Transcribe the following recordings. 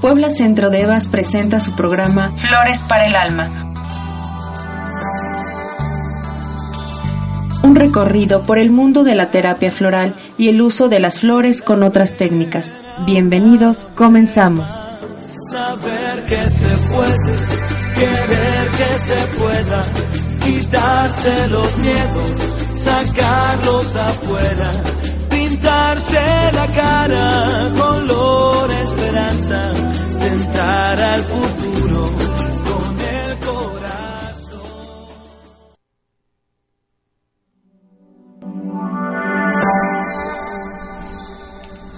Puebla Centro de Evas presenta su programa Flores para el Alma. Un recorrido por el mundo de la terapia floral y el uso de las flores con otras técnicas. Bienvenidos, comenzamos. Saber que se puede, querer que se pueda, quitarse los miedos, sacarlos afuera, pintarse la cara, color esperanza, al futuro con el corazón.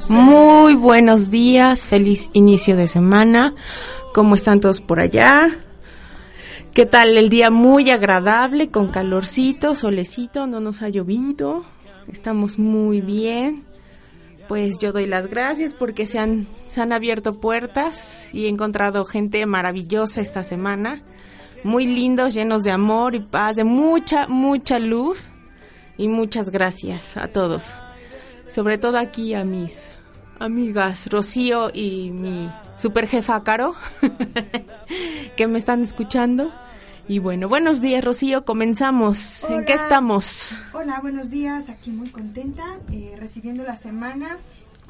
Muy buenos días, feliz inicio de semana. ¿Cómo están todos por allá? ¿Qué tal el día? Muy agradable, con calorcito, solecito, no nos ha llovido. Estamos muy bien. Pues yo doy las gracias porque se han, se han abierto puertas y he encontrado gente maravillosa esta semana. Muy lindos, llenos de amor y paz, de mucha, mucha luz. Y muchas gracias a todos. Sobre todo aquí a mis amigas Rocío y mi super jefa Caro, que me están escuchando. Y bueno, buenos días Rocío, comenzamos. ¿En qué estamos? Hola, buenos días. Aquí muy contenta, eh, recibiendo la semana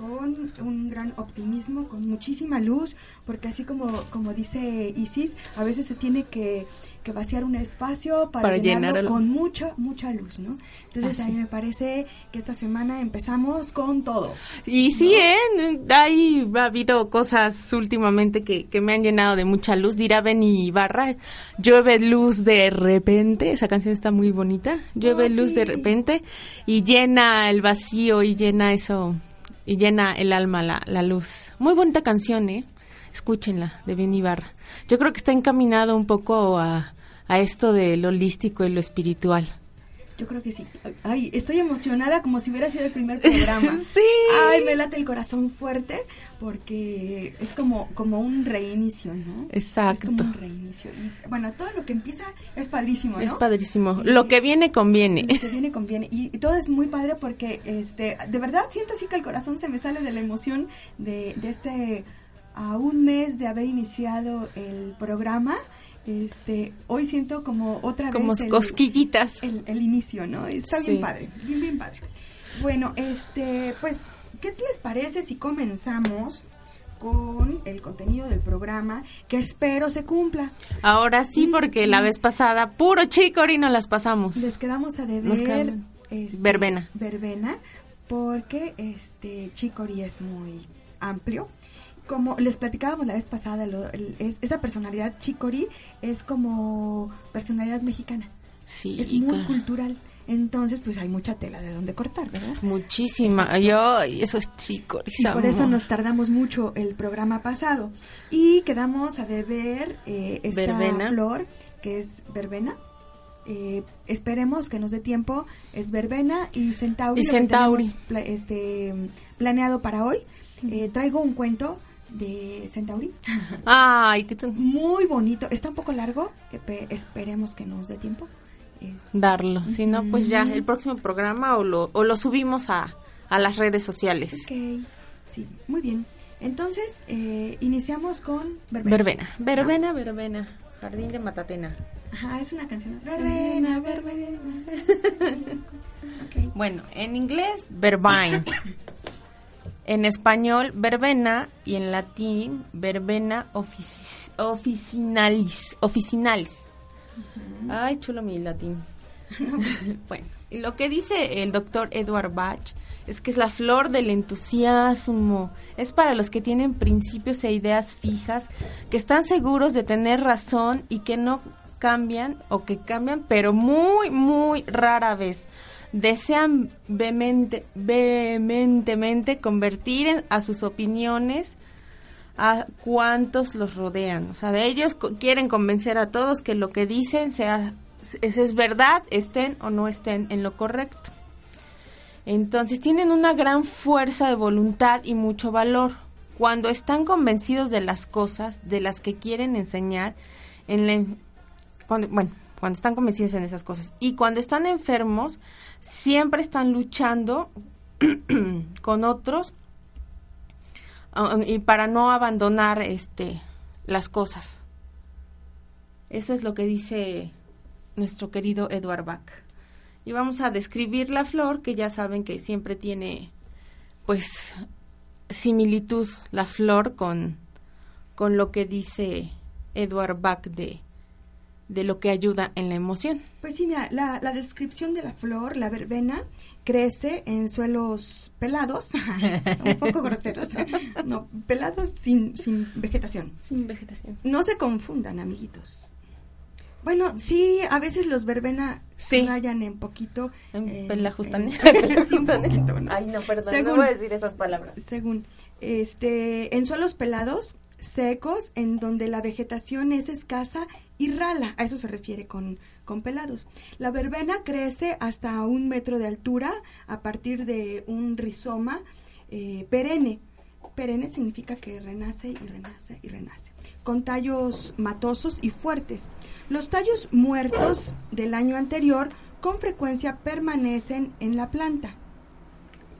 con un gran optimismo, con muchísima luz, porque así como, como dice Isis, a veces se tiene que, que vaciar un espacio para, Para llenarlo con mucha, mucha luz, ¿no? Entonces a mí me parece que esta semana empezamos con todo. Y sí, ¿eh? Hay, ha habido cosas últimamente que, que me han llenado de mucha luz. Dirá Benny Ibarra, llueve luz de repente. Esa canción está muy bonita. Llueve Oh, luz de repente y llena el vacío y llena eso, y llena el alma la, la luz. Muy bonita canción, ¿eh? Escúchenla, de Benny Ibarra. Yo creo que está encaminado un poco a, a esto de lo holístico y lo espiritual. Yo creo que sí. Ay, estoy emocionada como si hubiera sido el primer programa. Sí. Ay, me late el corazón fuerte porque es como, como un reinicio, ¿no? Exacto. Es como un reinicio. Y bueno, todo lo que empieza es padrísimo, ¿no? Es padrísimo. Lo que viene conviene. Lo que viene conviene. Y, y todo es muy padre porque, este, de verdad siento así que el corazón se me sale de la emoción de, de este, a un mes de haber iniciado el programa. Este, hoy siento como otra Como vez el- cosquillitas. el, el inicio, ¿no? Está Sí. bien padre, bien, bien padre. Bueno, este, pues, ¿qué les parece si comenzamos con el contenido del programa que espero se cumpla? Ahora sí, porque la vez pasada, puro chicori nos las pasamos. Les quedamos a deber este, verbena. verbena, porque este Chicori es muy amplio. Como les platicábamos la vez pasada, lo- el- es- esa personalidad Chicori es como personalidad mexicana. Sí, es muy cultural. Entonces, pues hay mucha tela de donde cortar, ¿verdad? Muchísima. Yo, y eso es chicori. Y por eso nos tardamos mucho el programa pasado. Y quedamos a deber eh, esta Verbena. flor, que es verbena. Eh, esperemos que nos dé tiempo. Es verbena y centauri. Y centauri. pla- este, planeado para hoy. Eh, traigo un cuento de centauri. Ay, qué Muy bonito. Está un poco largo. pe- esperemos que nos dé tiempo. Eh, darlo. Si no, pues ya el próximo programa o lo, o lo subimos a, a las redes sociales. ok. Sí, muy bien. Entonces, eh, iniciamos con verbena. Verbena. Verbena, verbena. Jardín de Matatena. Ajá, es una canción. Verbena, verbena. Ok. Bueno, en inglés, verbine. En español, verbena. Y en latín, verbena officinalis. Officinalis. Ay, chulo mi latín. bueno, y lo que dice el doctor Edward Bach es que es la flor del entusiasmo. Es para los que tienen principios e ideas fijas, que están seguros de tener razón y que no cambian o que cambian, pero muy, muy rara vez. Desean vehemente, vehementemente convertir a sus opiniones a cuantos los rodean. O sea, de ellos quieren convencer a todos que lo que dicen sea es, es verdad, estén o no estén en lo correcto. Entonces tienen una gran fuerza de voluntad y mucho valor. Cuando están convencidos de las cosas, de las que quieren enseñar, en la, bueno, cuando están convencidos en esas cosas. Y cuando están enfermos, siempre están luchando con otros y para no abandonar este las cosas. Eso es lo que dice nuestro querido Edward Bach. Y vamos a describir la flor, que ya saben que siempre tiene, pues, similitud la flor con, con lo que dice Edward Bach de, de lo que ayuda en la emoción. Pues sí, mira, la, la descripción de la flor, la verbena, crece en suelos pelados, un poco groseros, no, pelados sin, sin vegetación. Sin vegetación. No se confundan, amiguitos. Bueno, sí, a veces los verbena Sí. rayan en poquito. En eh, pelajustan- eh, sí, un poquito, ¿no? Ay, no, perdón, Según- no voy a decir esas palabras. Según, este, en suelos pelados, secos, en donde la vegetación es escasa y rala, a eso se refiere con, con pelados. La verbena crece hasta un metro de altura a partir de un rizoma eh, perenne. Perenne significa que renace y renace y renace, con tallos matosos y fuertes. Los tallos muertos del año anterior con frecuencia permanecen en la planta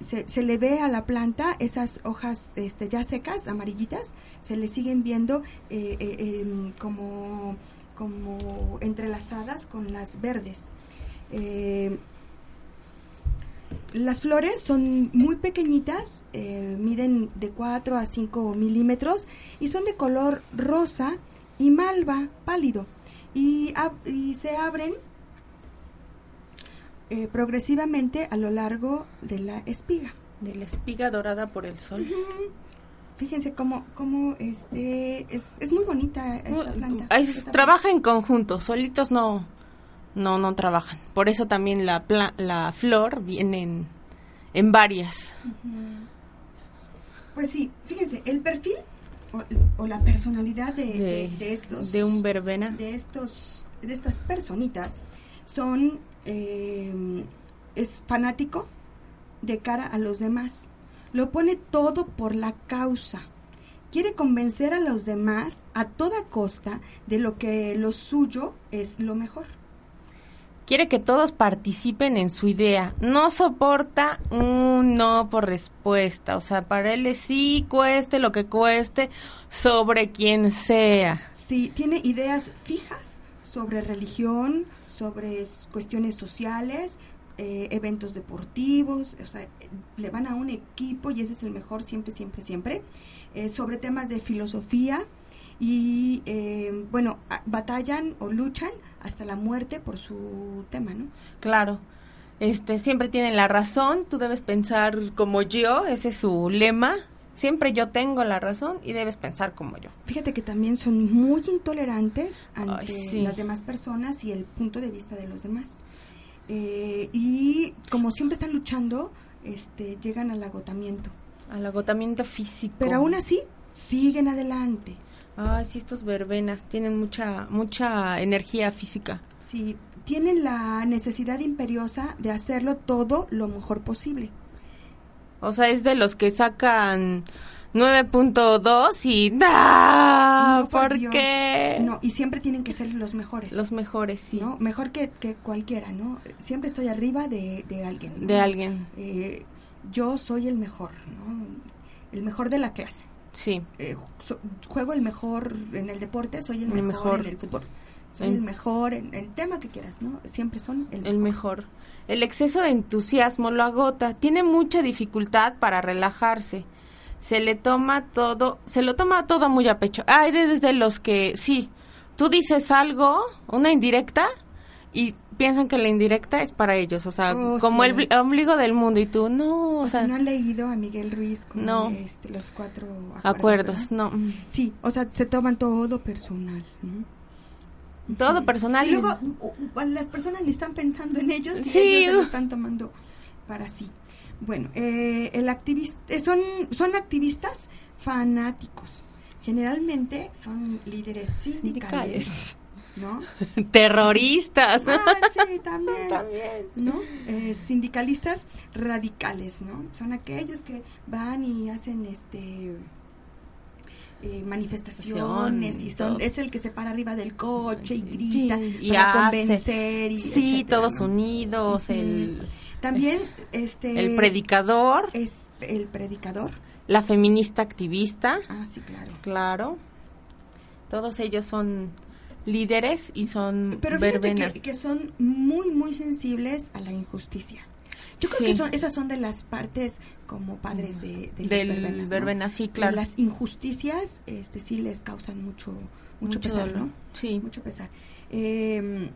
se, se le ve a la planta esas hojas este, ya secas, amarillitas, se le siguen viendo eh, eh, em, como, como entrelazadas con las verdes. Eh, las flores son muy pequeñitas, eh, miden de 4 a 5 milímetros y son de color rosa y malva pálido y, y se abren eh, progresivamente a lo largo de la espiga. De la espiga dorada por el sol. Fíjense cómo, cómo este, es, es muy bonita esta planta. Esta trabaja en conjunto, solitos no, no, no trabajan. Por eso también la, pla- la flor viene en, en varias. Pues sí, fíjense, el perfil o, o la personalidad de, De, de- de estos de un verbena. de estos de estas personitas son eh, es fanático de cara a los demás. Lo pone todo por la causa. Quiere convencer a los demás a toda costa de lo que lo suyo es lo mejor. Quiere que todos participen en su idea. No soporta un no por respuesta. O sea, para él es sí, cueste lo que cueste, sobre quien sea. Sí, tiene ideas fijas sobre religión, sobre cuestiones sociales, eh, eventos deportivos, o sea, le van a un equipo y ese es el mejor siempre, siempre, siempre, eh, sobre temas de filosofía y, eh, bueno, batallan o luchan hasta la muerte por su tema, ¿no? Claro. Este, siempre tienen la razón, tú debes pensar como yo, ese es su lema. Siempre yo tengo la razón y debes pensar como yo. Fíjate que también son muy intolerantes ante Ay, sí. las demás personas y el punto de vista de los demás. Eh, y como siempre están luchando, este, llegan al agotamiento. Al agotamiento físico. Pero aún así, siguen adelante. Ay, sí, estos verbenas tienen mucha, mucha energía física. Sí, tienen la necesidad imperiosa de hacerlo todo lo mejor posible. O sea, es de los que sacan 9.2 y ¡da! No, por ¿Por Dios. qué? No, y siempre tienen que ser los mejores. Los mejores, sí. ¿no? Mejor que, que cualquiera, ¿no? Siempre estoy arriba de, de alguien. ¿no? De alguien, Eh, yo soy el mejor, ¿no? El mejor de la clase. sí. Eh, so- juego el mejor en el deporte, soy el, El mejor, mejor. en el fútbol. Soy En- el mejor en el tema que quieras, ¿no? Siempre son el, El mejor. El exceso de entusiasmo lo agota. Tiene mucha dificultad para relajarse. Se le toma todo, se lo toma todo muy a pecho. Hay desde los que, sí, tú dices algo, una indirecta, y piensan que la indirecta es para ellos. O sea, Oh, como sí. el bli- ombligo del mundo. Y tú, no, o O sea, no han leído a Miguel Ruiz con No. este, los cuatro acuerdos. no. Sí, o sea, se toman todo personal. ¿no? Todo personal. Y luego las personas ni están pensando en ellos y Sí, ellos lo están tomando para sí. Bueno, eh, el activista, eh, son, son activistas fanáticos. Generalmente son líderes sindicales, Sindicales. ¿no? Terroristas. Ah, sí, también. También. ¿no? Eh, sindicalistas radicales, ¿no? Son aquellos que van y hacen este eh, manifestaciones y son es el que se para arriba del coche y Sí, grita y para hace- convencer y Sí, etcétera, todos ¿no? unidos. El, También este el predicador. es el predicador. La feminista activista. Ah, sí, claro. Claro. Todos ellos son líderes y son Pero fíjate que son muy, muy sensibles a la injusticia. Yo creo Sí. que son, esas son de las partes como padres de, Del verbenas, ¿no? verbena, sí, claro. Las injusticias este, sí les causan mucho, mucho, Mucho pesar, dolor. ¿no? Sí. Mucho pesar. Eh,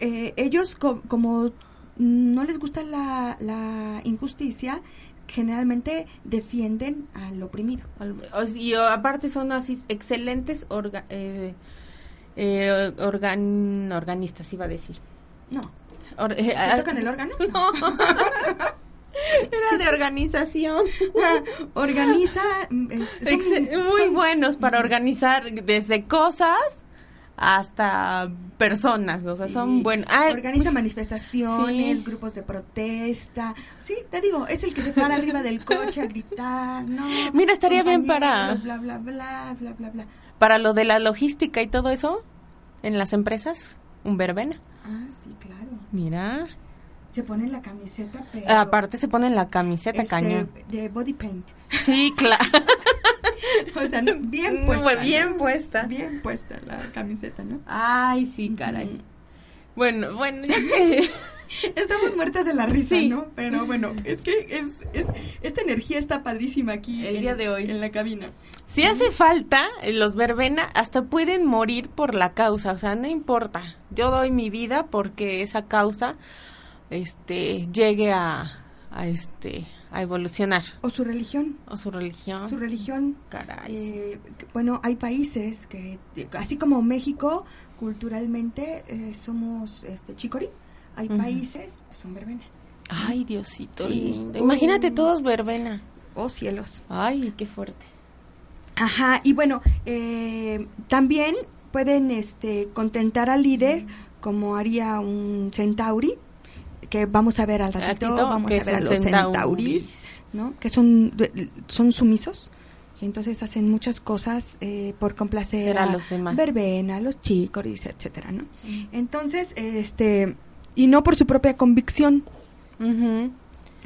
eh, ellos, co- como no les gusta la, la injusticia, generalmente defienden al oprimido. Y aparte son así excelentes orga- eh, eh, organ- organistas, iba a decir. No. Or- eh, ¿Te ah, tocan el órgano? No. Era de organización. Organiza. mm, este, son- muy son- buenos para organizar desde cosas hasta personas, o sea, son buenos. Ah, Organiza manifestaciones, Sí. grupos de protesta. Sí, te digo, es el que se para arriba del coche a gritar, ¿no? Mira, estaría bien para- bla, bla, bla, bla, bla. para lo de la logística y todo eso en las empresas, un verbena. Ah, sí, claro. Mira, Se pone la camiseta, pero... aparte se ponen la camiseta este, cañón. De body paint. Sí, claro. O sea, no, bien puesta. bien ¿no? puesta. Bien puesta la camiseta, ¿no? Ay, sí, caray. Bueno, bueno, Estamos muertas de la risa, Sí. ¿no? Pero bueno, es que es, es, esta energía está padrísima aquí. El en- día de hoy. En la cabina. Si hace falta, eh, los verbena hasta pueden morir por la causa, o sea, no importa. Yo doy mi vida porque esa causa este llegue a, a este a evolucionar O su religión. o su religión. Su religión. Caray. eh, bueno, hay países que, así como México, culturalmente eh, somos este, chicorí. Hay países que son verbena. Ay, Diosito Sí. lindo. Imagínate Mm. todos verbena. Oh, cielos. Ay, qué fuerte. Ajá, y bueno, eh, también pueden este, contentar al líder como haría un centauri, que vamos a ver al ratito, vamos a ver a los centauris. centauris, ¿no? que son, son sumisos. Y entonces hacen muchas cosas eh, por complacer a los demás. verbena, los chicoris, etcétera, ¿no? Entonces, este, y no por su propia convicción,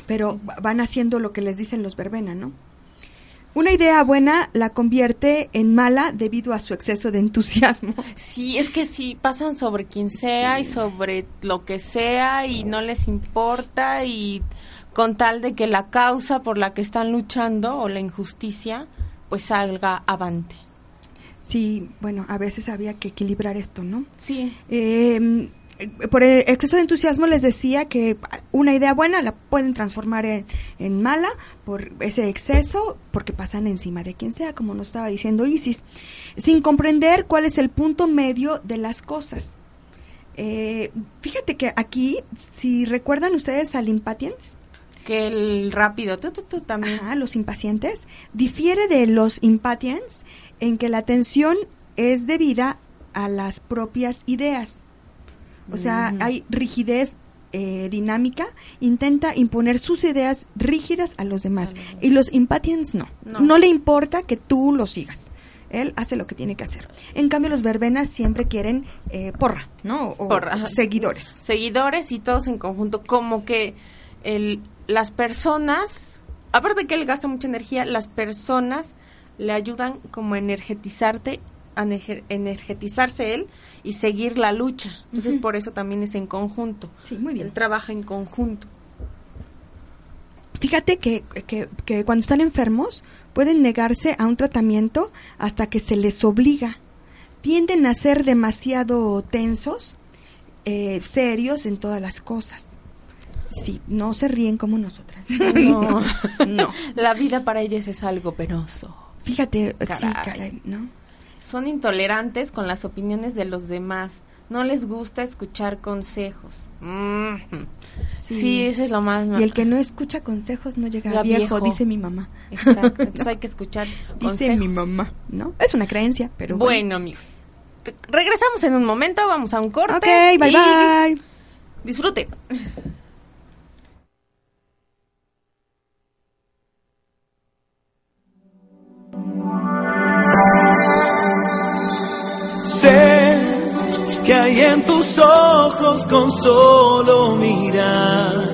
pero va- van haciendo lo que les dicen los verbena, ¿no? Una idea buena la convierte en mala debido a su exceso de entusiasmo. Sí, es que sí, pasan sobre quien sea y sobre lo que sea y no les importa y con tal de que la causa por la que están luchando o la injusticia pues salga avante. Sí, bueno, a veces había que equilibrar esto, ¿no? Sí. Eh, por el exceso de entusiasmo les decía que una idea buena la pueden transformar en, en mala por ese exceso, porque pasan encima de quien sea, como nos estaba diciendo Isis, sin comprender cuál es el punto medio de las cosas. Eh, fíjate que aquí, si recuerdan ustedes al impatience, Que el rápido, tú, tú, tú también. Ajá, los impacientes, difiere de los impatiens en que la tensión es debida a las propias ideas. O sea, hay rigidez eh, dinámica, intenta imponer sus ideas rígidas a los demás. Y los impatiens no. No. no. le importa que tú lo sigas. Él hace lo que tiene que hacer. En cambio, los verbenas siempre quieren eh, porra, ¿no? O Porra, seguidores. Seguidores y todos en conjunto, como que el, las personas, aparte que él gasta mucha energía, las personas le ayudan como a energetizarte, energetizarse él y seguir la lucha. Entonces por eso también es en conjunto. Sí, muy bien. Él trabaja en conjunto. Fíjate que, que, que cuando están enfermos pueden negarse a un tratamiento hasta que se les obliga. Tienden a ser demasiado tensos, eh, serios en todas las cosas. Sí, no se ríen como nosotras. No. no. La vida para ellos es algo penoso. Fíjate, sí, caray, ¿no? Son intolerantes con las opiniones de los demás. No les gusta escuchar consejos. Mm. Sí. Sí. ese es lo más. Y el que no escucha consejos no llega a viejo, viejo. dice mi mamá. Exacto, entonces hay que escuchar Dice consejos. mi mamá, ¿no? Es una creencia, pero Bueno, amigos. Re- regresamos en un momento, vamos a un corte. Ok, bye y bye. Disfrute. Sé que hay en tus ojos con solo mirar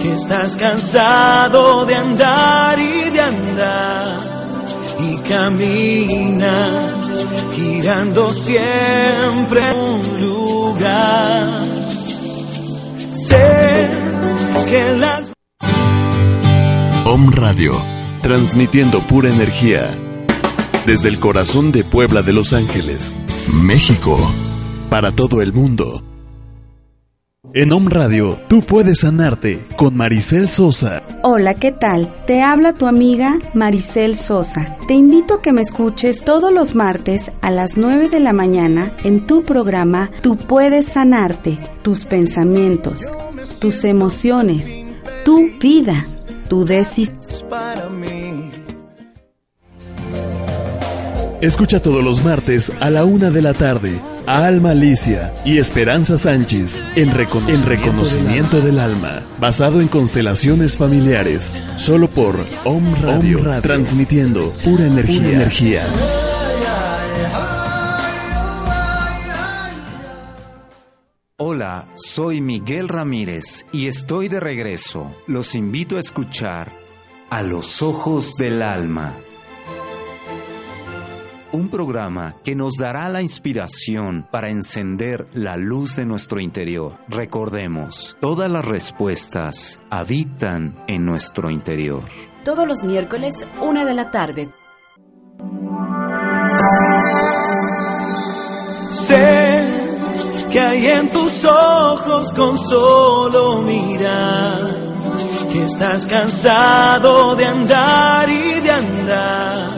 que estás cansado de andar y de andar y camina girando siempre en un lugar. Sé que las Om Radio, transmitiendo pura energía. Desde el corazón de Puebla de Los Ángeles, México, para todo el mundo. En Om Radio, tú puedes sanarte con Maricel Sosa. Hola, ¿qué tal? Te habla tu amiga Maricel Sosa. Te invito a que me escuches todos los martes a las 9 de la mañana en tu programa Tú puedes sanarte, tus pensamientos, tus emociones, tu vida, tu decisión. Escucha todos los martes a la una de la tarde a Alma Alicia y Esperanza Sánchez en reconocimiento, en reconocimiento del, alma, basado en constelaciones familiares, solo por Om Radio, transmitiendo pura energía. Pura energía. Hola, soy Miguel Ramírez y estoy de regreso. Los invito a escuchar A los Ojos del Alma. Un programa que nos dará la inspiración para encender la luz de nuestro interior. Recordemos, todas las respuestas habitan en nuestro interior. Todos los miércoles, una de la tarde. Sé que hay en tus ojos con solo mirar que estás cansado de andar y de andar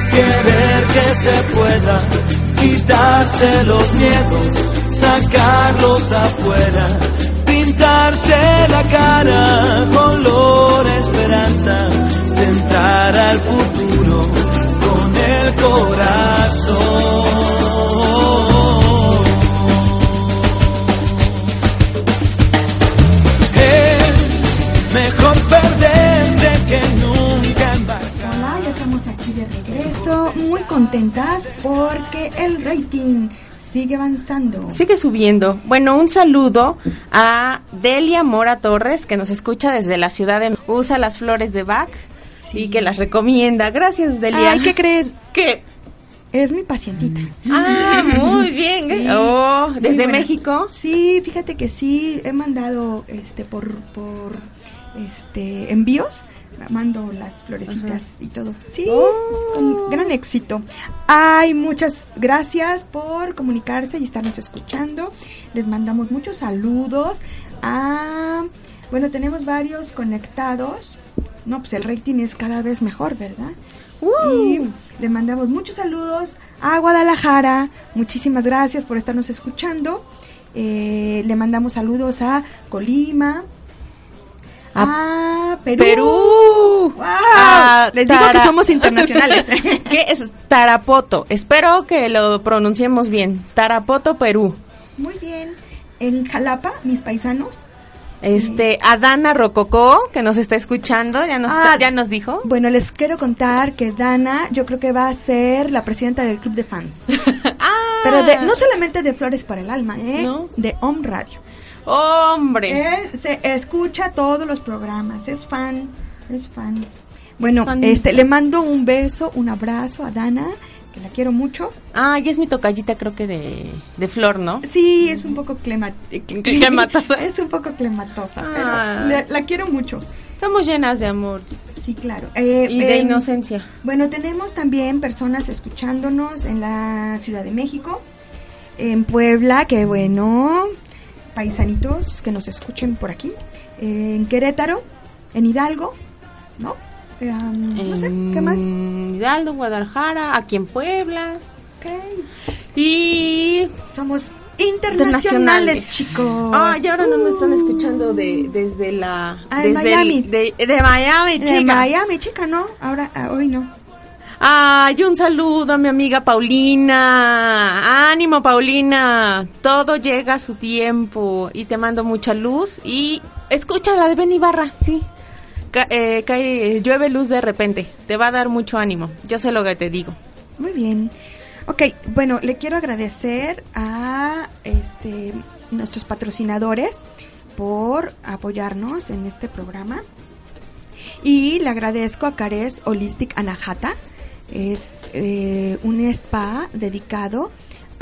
querer que se pueda, quitarse los miedos, sacarlos afuera, pintarse la cara, color esperanza, tentar al futuro con el corazón. Contentas porque el rating sigue avanzando. Sigue subiendo. Bueno, un saludo a Delia Mora Torres, que nos escucha desde la ciudad de... Usa las flores de Bach y que las recomienda. Gracias, Delia. Ay, ¿qué crees? ¿Qué? Es mi pacientita. Ah, muy bien. Sí, oh, ¿desde. México? Sí, fíjate que sí, he mandado este por por este envíos, mando las florecitas y todo. Sí, Oh. con gran éxito. Ay, muchas gracias por comunicarse y estarnos escuchando. Les mandamos muchos saludos. Ah, bueno, tenemos varios conectados. No, pues el rating es cada vez mejor, ¿verdad? Uh. Y le mandamos muchos saludos a Guadalajara. Muchísimas gracias por estarnos escuchando. Eh, le mandamos saludos a Colima. A, Perú. Perú. ¡Wow! A Les digo que somos internacionales. ¿Qué es Tarapoto? Espero que lo pronunciemos bien. Tarapoto, Perú. Muy bien. En Jalapa, mis paisanos. Este, Adana Rococó, que nos está escuchando, ya nos, Ah, ya nos dijo. Bueno, les quiero contar que Dana, yo creo que va a ser la presidenta del club de fans. ah, Pero de, no solamente de Flores para el Alma, ¿eh? ¿No? De Home Radio. Hombre. Se escucha todos los programas, es fan, es fan. Bueno, fan. este le mando un beso, un abrazo a Dana que la quiero mucho. Ah, y es mi tocallita, creo que de, de flor, ¿no? Sí, es un poco clema- Clematosa. es un poco clematosa, Ah. pero la, la quiero mucho. Estamos llenas de amor Sí, claro. Eh, y de em, inocencia. Bueno, tenemos también personas escuchándonos en la Ciudad de México, en Puebla, que bueno, paisanitos que nos escuchen por aquí, eh, en Querétaro, en Hidalgo, ¿no? Eh, no sé, ¿qué más? En Hidalgo, Guadalajara, aquí en Puebla. Ok. Y Somos internacionales, chicos. Ah, y ahora no nos están escuchando de, desde la... Ah, de desde Miami. el- de, de Miami, De chica. Miami, chica, ¿no? Ahora, ah, hoy no. Ay, un saludo a mi amiga Paulina. Ánimo, Paulina. Todo llega a su tiempo. Y te mando mucha luz. Y escucha la de Ben Ibarra, sí. Eh, cae- llueve luz de repente. Te va a dar mucho ánimo. Yo sé lo que te digo. Muy bien. Ok, bueno, le quiero agradecer a este nuestros patrocinadores por apoyarnos en este programa. Y le agradezco a Cares Holistic Anahata. Es eh, un spa dedicado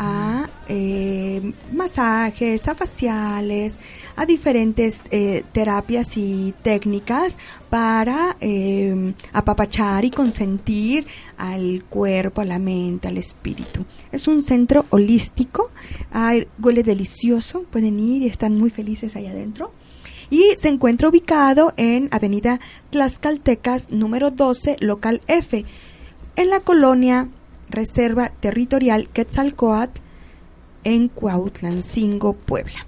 a eh, masajes, a faciales, a diferentes eh, terapias y técnicas para eh, apapachar y consentir al cuerpo, a la mente, al espíritu. Es un centro holístico, ay, huele delicioso, pueden ir y están muy felices ahí adentro. Y se encuentra ubicado en Avenida Tlaxcaltecas número 12, local F, en la colonia Reserva Territorial Quetzalcoatl, en Cuautlancingo, Puebla.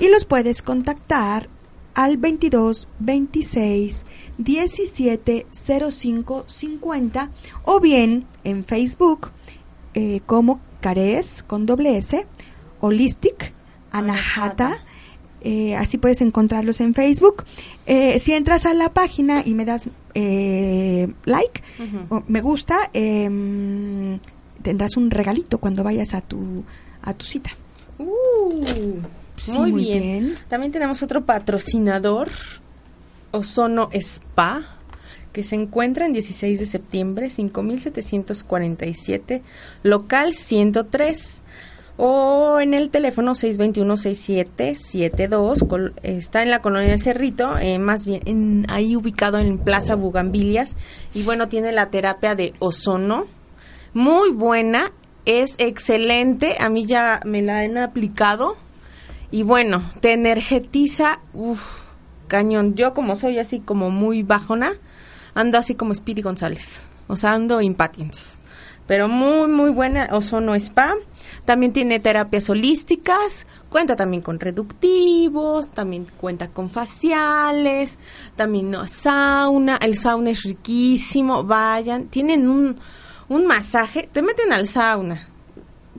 Y los puedes contactar al 22 26 17 05 50 o bien en Facebook eh, como Cares con doble S, Holistic, Anahata. eh, así puedes encontrarlos en Facebook. Eh, si entras a la página y me das eh, like o me gusta, em, tendrás un regalito cuando vayas a tu, a tu cita. Uh, Sí, muy, muy bien. bien. También tenemos otro patrocinador, Ozono Spa, que se encuentra en 16 de septiembre, 5747, local 103. O en el teléfono 621-6772, col- está en la colonia del Cerrito, eh, más bien en- ahí ubicado en Plaza Bugambilias. Y bueno, tiene la terapia de ozono, muy buena, es excelente, a mí ya me la han aplicado y bueno, te energetiza, uff, cañón. Yo como soy así como muy bajona, ando así como Speedy González, o sea, ando impatience. Pero muy, muy buena, Ozono Spa. También tiene terapias holísticas, cuenta también con reductivos, también cuenta con faciales, también no, sauna, el sauna es riquísimo, vayan, tienen un, un masaje, te meten al sauna,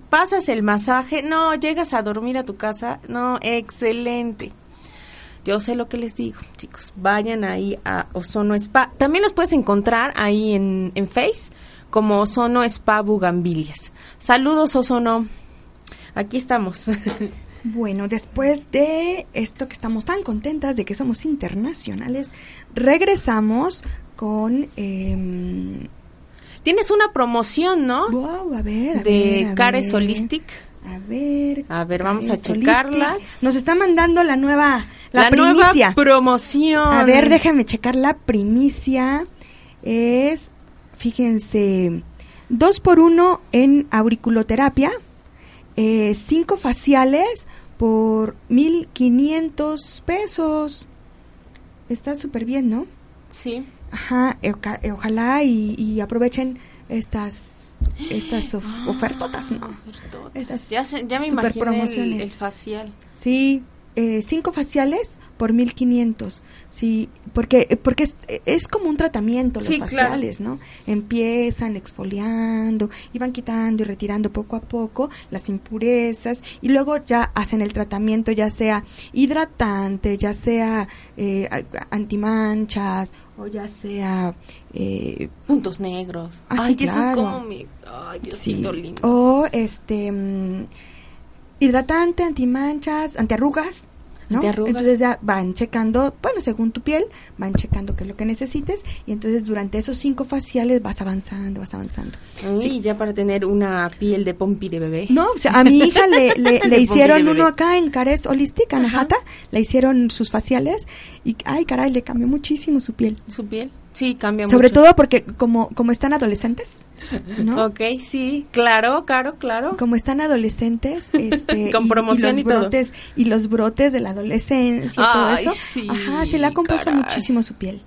pasas el masaje, no, llegas a dormir a tu casa, no, excelente. Yo sé lo que les digo, chicos, vayan ahí a Ozono Spa. También los puedes encontrar ahí en, en Face como Ozono Spa Bugambilias. Saludos, Ozono. Aquí estamos. Bueno, después de esto que estamos tan contentas de que somos internacionales, regresamos con... em, Tienes una promoción, ¿no? wow, a ver, a de ver, ver. Holistic. A ver. A ver, vamos a checarla. Holistic. Nos está mandando la nueva, la, nueva primicia. promoción. A ver, déjame checar la primicia. Es, fíjense, dos por uno en auriculoterapia, eh, cinco faciales por mil quinientos pesos. Está súper bien, ¿no? Sí. Ajá, eh, eh, ojalá y, y aprovechen estas estas of- ofertotas, ¿no? Estas Ya, se- ya me super imaginé el, promociones. el facial. Sí, eh, cinco faciales por 1500. Sí, porque porque es, es como un tratamiento los Sí, claro. faciales, ¿no? Empiezan exfoliando y van quitando y retirando poco a poco las impurezas y luego ya hacen el tratamiento ya sea hidratante, ya sea eh, antimanchas o ya sea eh, Puntos negros. Ah, Ay, sí, eso claro. como mi... Ay, Diosito Sí. lindo. O este mm, hidratante, antimanchas, antiarrugas. Entonces ya van checando, bueno, según tu piel, van checando qué es lo que necesites y entonces durante esos cinco faciales vas avanzando, vas avanzando. Sí, ya para tener una piel de pompi de bebé. No, o sea, a mi hija le, le, hicieron uno acá en Cares Holistic, Anahata, le hicieron sus faciales y, ay, caray, le cambió muchísimo su piel. ¿Su piel? Sí, cambia Sobre mucho. todo porque como, como están adolescentes, ¿no? Ok, sí, claro, claro, claro. Como están adolescentes, este, Con promoción los y todo. brotes, y los brotes de la adolescencia y todo eso, sí, ajá, se le ha compuesto caray. muchísimo su piel,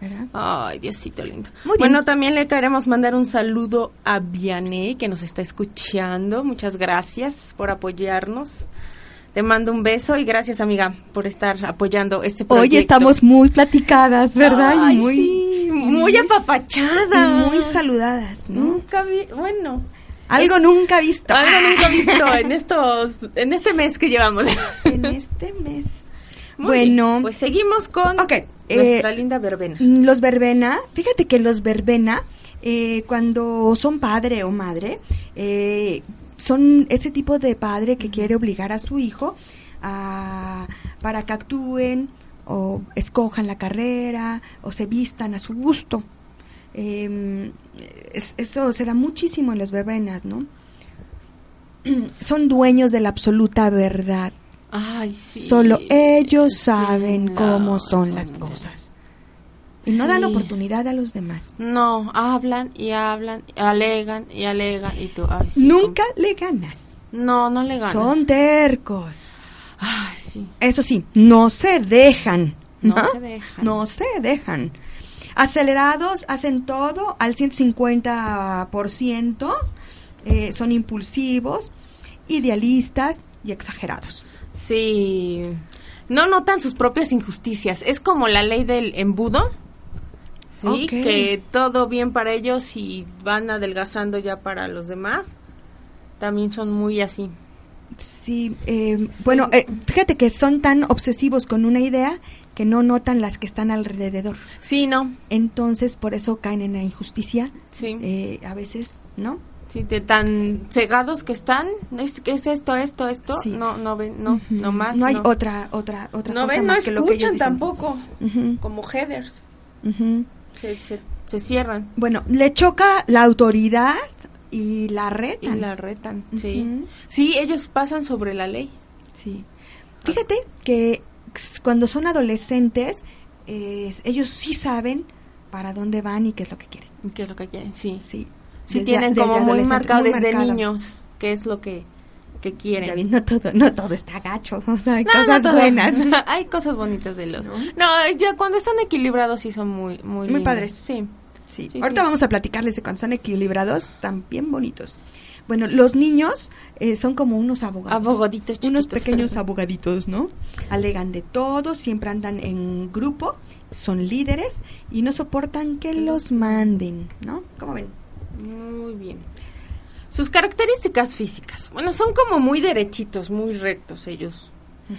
¿verdad? Ay, Diosito lindo. Muy bien. bueno, también le queremos mandar un saludo a Vianey, que nos está escuchando. Muchas gracias por apoyarnos. Te mando un beso y gracias, amiga, por estar apoyando este proyecto. Hoy estamos muy platicadas, ¿verdad? Y Ay, muy, sí, muy apapachadas. y muy saludadas, ¿no? Nunca vi, bueno, Algo nunca visto. algo nunca visto en estos, en este mes que llevamos. en este mes. Muy bueno, bien, pues seguimos con Ok, nuestra eh, linda verbena. Los verbena, fíjate que los verbena, eh, cuando son padre o madre, eh, son ese tipo de padre que quiere obligar a su hijo a, para que actúen o escojan la carrera o se vistan a su gusto. Eh, es- eso se da muchísimo en los verbenas, ¿no? son dueños de la absoluta verdad. Ay, sí. Solo ellos saben cómo son las cosas. Y no dan Sí. oportunidad a los demás. No, hablan y hablan, alegan y alegan y tú, ay, sí. Nunca le ganas. No, no le ganas. Son tercos. Ay, sí. Eso sí, no se dejan. No se dejan. No se dejan. Acelerados, hacen todo al 150%, eh, son impulsivos, idealistas y exagerados. Sí. No notan sus propias injusticias. Es como la ley del embudo. Sí, que todo bien para ellos y van adelgazando ya para los demás. También son muy así. Sí, eh, bueno, eh, fíjate que son tan obsesivos con una idea que no notan las que están alrededor. Sí, no. Entonces, por eso caen en la injusticia, Sí. eh, a veces, ¿no? Sí, de tan cegados que están. ¿Es, esto, esto, esto? Sí. No, no ven, no, no más. No hay otra, otra, otra No cosa ven, no más que lo que ellos escuchan tampoco. Como headers. ujú. Se, se, se cierran Bueno, le choca la autoridad y la y retan. la retan. Sí. Sí, ellos pasan sobre la ley. Sí. Fíjate que cuando son adolescentes, eh, ellos sí saben para dónde van y qué es lo que quieren. ¿Qué es lo que quieren? Sí. Sí. Sí, Desde- tienen como muy marcado muy desde marcado. niños qué es lo que, que quieren. No todo, no todo está gacho, o sea, hay No, cosas buenas. Hay cosas bonitas de los. No, ya cuando están equilibrados sí son muy muy, Muy lindos. padres. Sí. Sí. Sí, Ahorita sí. vamos a platicarles de cuando están equilibrados, bien bonitos. Bueno, los niños eh, son como unos abogados. Abogaditos Unos chiquitos. pequeños abogaditos, ¿no? Alegan de todo, siempre andan en grupo, son líderes y no soportan que los manden, ¿no? ¿Cómo ven? Muy bien. Sus características físicas. Bueno, son como muy derechitos, muy rectos ellos.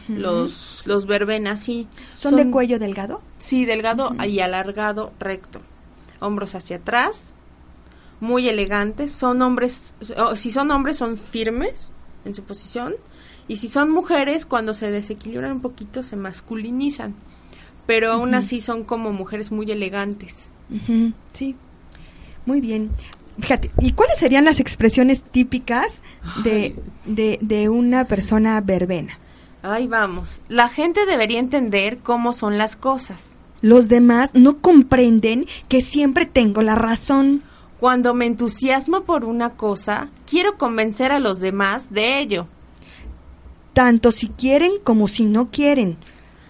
Los los verbenas, sí. ¿Son, de cuello delgado? Sí, delgado y alargado, recto. Hombros hacia atrás, muy elegantes. Son hombres, si son hombres son firmes en su posición. Y si son mujeres, cuando se desequilibran un poquito, se masculinizan. Pero aún así son como mujeres muy elegantes. Sí. Muy bien. Fíjate, ¿y cuáles serían las expresiones típicas de, de, de una persona verbena? Ahí vamos. La gente debería entender cómo son las cosas. Los demás no comprenden que siempre tengo la razón. Cuando me entusiasmo por una cosa, quiero convencer a los demás de ello. tanto si quieren como si no quieren.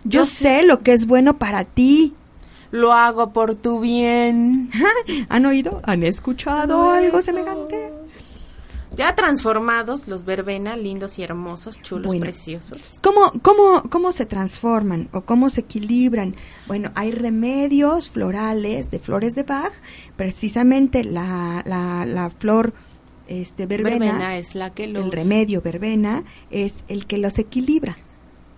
Yo Yo sé lo que es bueno para ti. Lo hago por tu bien. ¿Han oído? ¿Han escuchado algo semejante? Ya transformados, los verbena, lindos y hermosos, chulos, Bueno. preciosos. ¿Cómo, cómo, ¿Cómo se transforman o cómo se equilibran? Bueno, hay remedios florales de flores de Bach, precisamente la, la, la flor este, verbena, Verbena es la que los... el remedio verbena, es el que los equilibra,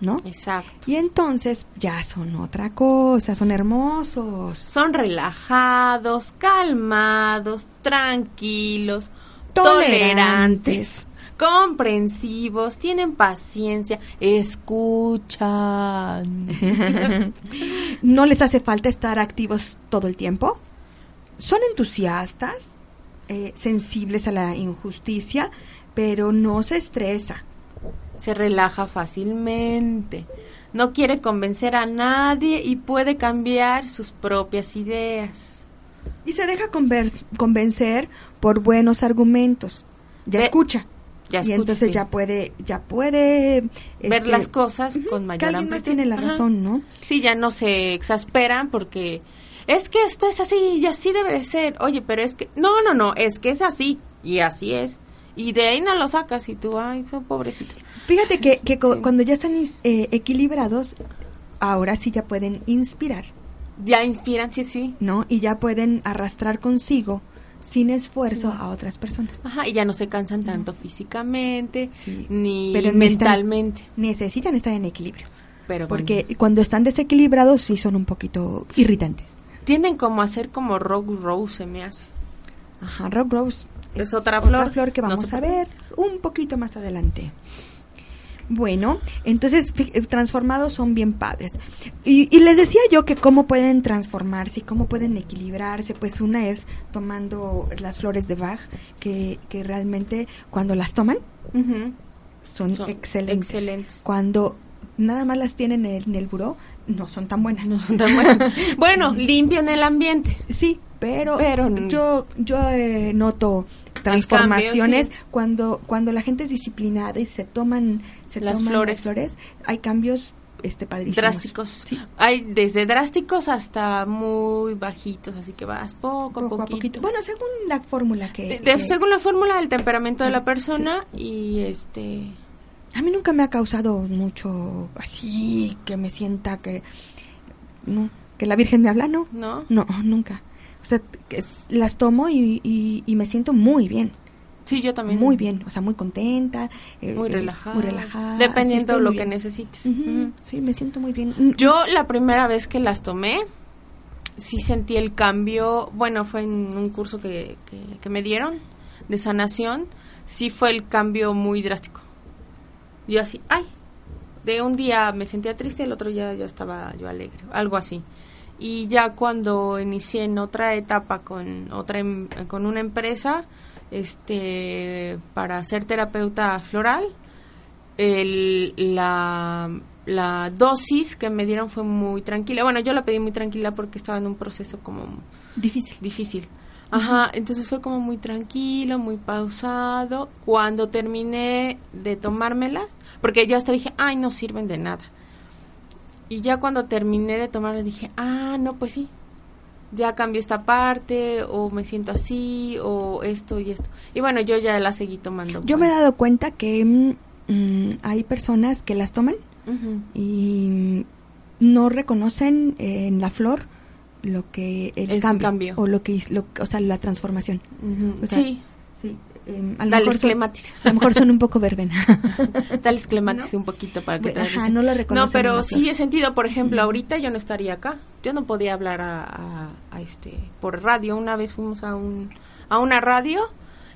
¿no? Exacto. Y entonces ya son otra cosa, son hermosos. Son relajados, calmados, tranquilos, Tolerantes. tolerantes, comprensivos, tienen paciencia, escuchan. ¿No les hace falta estar activos todo el tiempo? ¿Son entusiastas, eh, sensibles a la injusticia, pero no se estresa? Se relaja fácilmente, no quiere convencer a nadie y puede cambiar sus propias ideas. Y se deja convencer por buenos argumentos. Ya Ve- escucha. ya y escucha, entonces sí. ya puede, ya puede Ver este, las cosas con que mayor alguien más tiene la Ajá. razón, ¿no? Sí, ya no se exasperan porque es que esto es así y así debe de ser. Oye, pero es que no, no, no, es que es así y así es. Y de ahí no lo sacas y tú, ay, pobrecito. Fíjate que, que Sí. cuando ya están eh, equilibrados, ahora sí ya pueden inspirar, Ya inspiran, sí, sí. ¿no? Y ya pueden arrastrar consigo, sin esfuerzo, a otras personas. Ajá, y ya no se cansan tanto físicamente Sí. ni Pero mentalmente. Necesitan estar en equilibrio. Pero Porque cuando están desequilibrados sí son un poquito irritantes. tienden como a ser como Rogue Rose, se me hace. Ajá, Rock Rose. Es otra flor. que No vamos se a ver un poquito más adelante. Bueno, entonces eh, transformados son bien padres. Y, y les decía yo que cómo pueden transformarse y cómo pueden equilibrarse. Pues una es tomando las flores de Bach, que, que realmente cuando las toman son, Son excelentes. excelentes. Cuando nada más las tienen en el, en el buró, no son tan buenas. No son tan buenas. bueno, limpian el ambiente. Sí, pero, Pero- yo yo eh, noto transformaciones cambio, sí. cuando cuando la gente es disciplinada y se toman se Las toman flores. las flores, hay cambios este padrísimos. drásticos. Sí, Hay desde drásticos hasta muy bajitos, así que vas poco, poco a poquito. Bueno, según la fórmula que, De- de- que- según la fórmula del temperamento de la persona y este a mí nunca me ha causado mucho así que me sienta que no, que la Virgen me habla, no. no No, nunca. O sea, es- las tomo y, y, y me siento muy bien. sí yo también Muy bien, o sea, muy contenta. eh, muy eh, relajada Muy relajada. dependiendo de lo que necesites. Sí, me siento muy bien. yo la primera vez que las tomé sí sentí el cambio bueno fue en un curso que, que, que me dieron de sanación sí fue el cambio muy drástico yo así ay de un día me sentía triste el otro día ya estaba yo alegre algo así y ya cuando inicié en otra etapa con otra em- con una empresa este para ser terapeuta floral el, la, la dosis que me dieron fue muy tranquila bueno yo la pedí muy tranquila porque estaba en un proceso como Difícil. difícil Ajá, entonces fue como muy tranquilo, muy pausado. Cuando terminé de tomármelas, porque yo hasta dije, ay, no sirven de nada. Y ya cuando terminé de tomarlas dije, ah, no, pues sí, ya cambió esta parte, o me siento así, o esto y esto. Y bueno, yo ya la seguí tomando. Yo me he dado cuenta que mm, mm, hay personas que las toman y no reconocen eh, en la flor lo que el El cambio, o lo que lo, o sea la transformación Ujú. O sea, sí, sí a lo dale mejor son- clematis. a lo mejor son un poco verbena Dale clematis un poquito para que te Ajá, no lo No, pero sí he sentido, por ejemplo, ahorita yo no estaría acá. Yo no podía hablar a, a- a este por radio. Una vez fuimos a un a una radio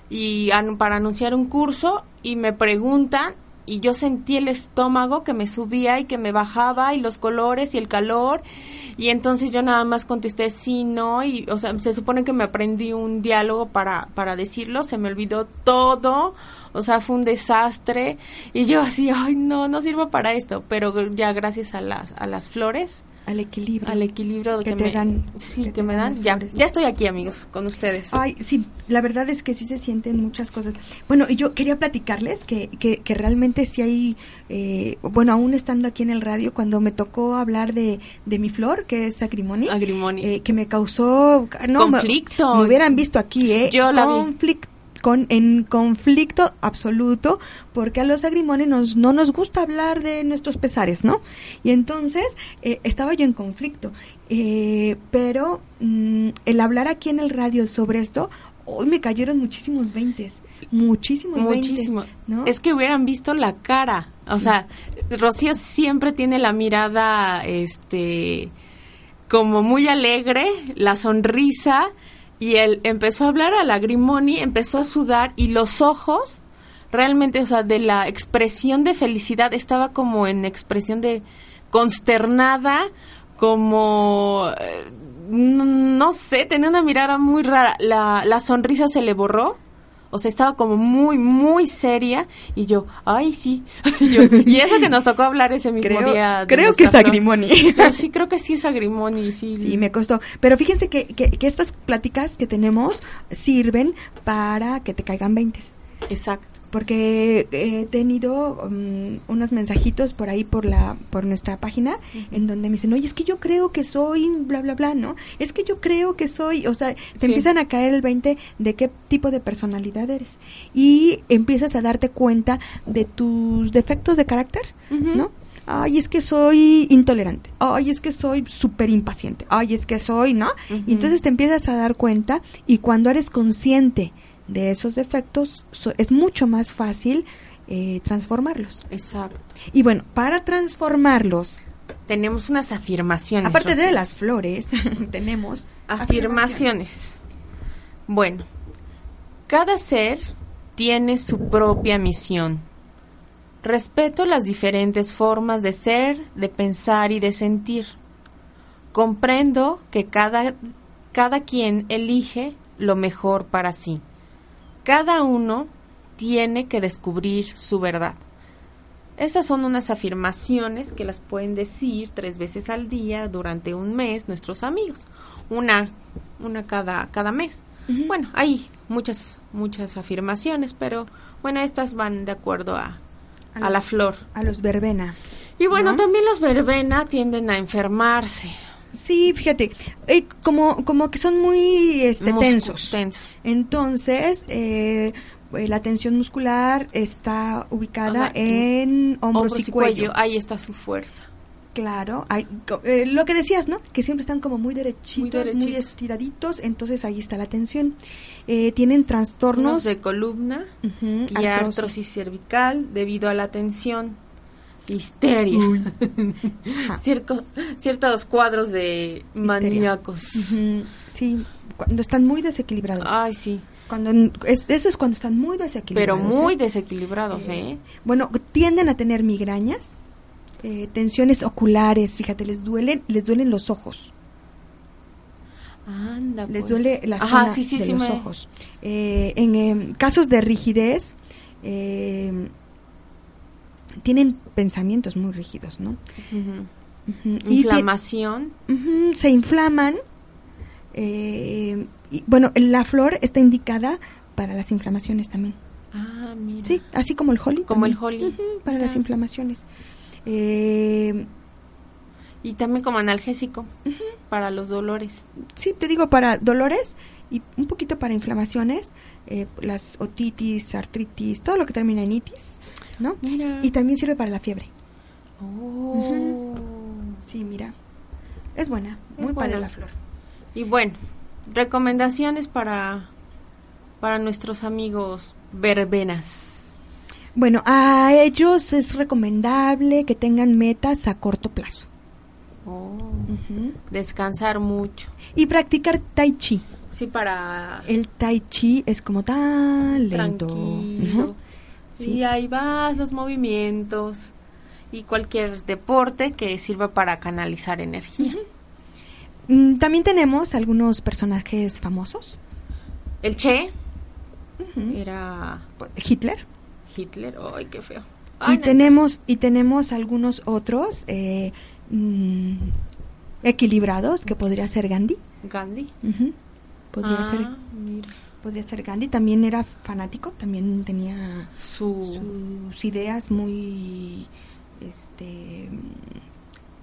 y an- para anunciar un curso y me preguntan y yo sentí el estómago que me subía y que me bajaba y los colores y el calor y entonces yo nada más contesté sí, no y o sea, se supone que me aprendí un diálogo para para decirlo, se me olvidó todo, o sea, fue un desastre. Y yo así, ay, no, no sirvo para esto, pero ya gracias a las a las flores al equilibrio al equilibrio Que que, te me dan- sí que que, te me dan ya ya estoy aquí amigos con ustedes Ay, sí, la verdad es que sí se sienten muchas cosas. Bueno, y yo quería platicarles que, que, que realmente sí hay, eh, bueno, aún estando aquí en el radio, cuando me tocó hablar de, de mi flor, que es Agrimoni, Agrimoni. eh, que me causó no, Conflicto. Me, hubieran visto aquí, ¿eh? Yo la vi. Con, en conflicto absoluto, porque a los agrimones nos, no nos gusta hablar de nuestros pesares, ¿no? Y entonces eh, estaba yo en conflicto. Eh, pero mm, el hablar aquí en el radio sobre esto, hoy me cayeron muchísimos veintes. Muchísimos Muchísimo. Es que hubieran visto la cara. O Sí. sea, Rocío siempre tiene la mirada, este, como muy alegre, la sonrisa, y él empezó a hablar a Lagrimoni, empezó a sudar, y los ojos realmente, o sea, de la expresión de felicidad, estaba como en expresión de consternada, como, eh, no sé, tenía una mirada muy rara. La, la sonrisa se le borró. O sea, estaba como muy, muy seria. Y yo, ay, sí. Yo, y eso que nos tocó hablar ese mismo Creo- día. creo que es. Agrimoni. Yo sí, creo que sí es Agrimoni, sí. Sí, me costó. Pero fíjense que, que, que estas pláticas que tenemos sirven para que te caigan veintes. Exacto. Porque he tenido um, unos mensajitos por ahí por la por nuestra página en donde me dicen, oye, es que yo creo que soy bla, bla, bla, ¿no? Es que yo creo que soy, o sea, te Sí. empiezan a caer el 20 de qué tipo de personalidad eres. Y empiezas a darte cuenta de tus defectos de carácter. ¿no? Ay, es que soy intolerante. Ay, es que soy súper impaciente. Ay, es que soy, ¿no? Y entonces te empiezas a dar cuenta y cuando eres consciente de esos defectos, so- es mucho más fácil eh, transformarlos. Exacto. Y bueno, para transformarlos, Tenemos unas afirmaciones. aparte de las flores, tenemos afirmaciones. Bueno, cada ser tiene su propia misión. Respeto las diferentes formas de ser, de pensar y de sentir. Comprendo que cada, cada quien elige lo mejor para sí. Cada uno tiene que descubrir su verdad. Estas son unas afirmaciones que las pueden decir tres veces al día durante un mes nuestros amigos. Una, una cada, cada mes. Bueno, hay muchas, muchas afirmaciones, pero bueno, estas van de acuerdo a, A a los- la flor. a los verbena. Y bueno, ¿no? también los verbena tienden a enfermarse. Sí, fíjate, eh, como, como que son muy este, Muscu- tensos. tensos. Entonces, eh, eh, la tensión muscular está ubicada Ajá, en hombros, Hombros y cuello. Ahí está su fuerza. Claro, hay, eh, lo que decías, ¿no? Que siempre están como muy derechitos, muy, derechitos. estiraditos, entonces ahí está la tensión. Eh, tienen trastornos Unos de columna Ujú, y artrosis. artrosis cervical debido a la tensión. Histeria. Ajá. Cierco- ciertos cuadros de maníacos. Ujú, Sí, cuando están muy desequilibrados. Ay, sí. Cuando es- eso es cuando están muy Pero desequilibrados. muy ¿eh? desequilibrados, ¿eh? Bueno, tienden a tener migrañas, eh, tensiones oculares, fíjate, les duelen, les duelen los ojos, Anda, les pues. duele la Ajá, zona sí, sí, de sí, los me- ojos. Eh, en em, casos de rigidez, eh, tienen pensamientos muy rígidos, ¿no? Y Inflamación. Ujú, se inflaman. eh, y, bueno, la flor está indicada para las inflamaciones también. Ah, mira. Sí, así como el holly. Como el holly. Para las Ajá. inflamaciones. Eh, Y también como analgésico para los dolores. sí, te digo, para dolores y un poquito para inflamaciones, eh, las otitis, artritis, todo lo que termina en itis, ¿no? Mira. Y también sirve para la fiebre. Oh. Sí, mira. Es buena, Es muy padre buena. la flor. Y bueno, recomendaciones para para nuestros amigos verbenas. Bueno, a ellos es recomendable que tengan metas a corto plazo. Oh. Descansar mucho. Y practicar tai chi. Sí, para El tai chi es como tan lento. tranquilo. Sí. Ahí vas los movimientos y cualquier deporte que sirva para canalizar energía. Mm, También tenemos algunos personajes famosos. El Che era Hitler. Hitler. Ay, qué feo. y no. tenemos y tenemos algunos otros eh, mm, equilibrados que podría ser Gandhi. Gandhi. Podría ah, ser mira. Podría ser Gandhi. También era fanático. También tenía Su sus ideas muy este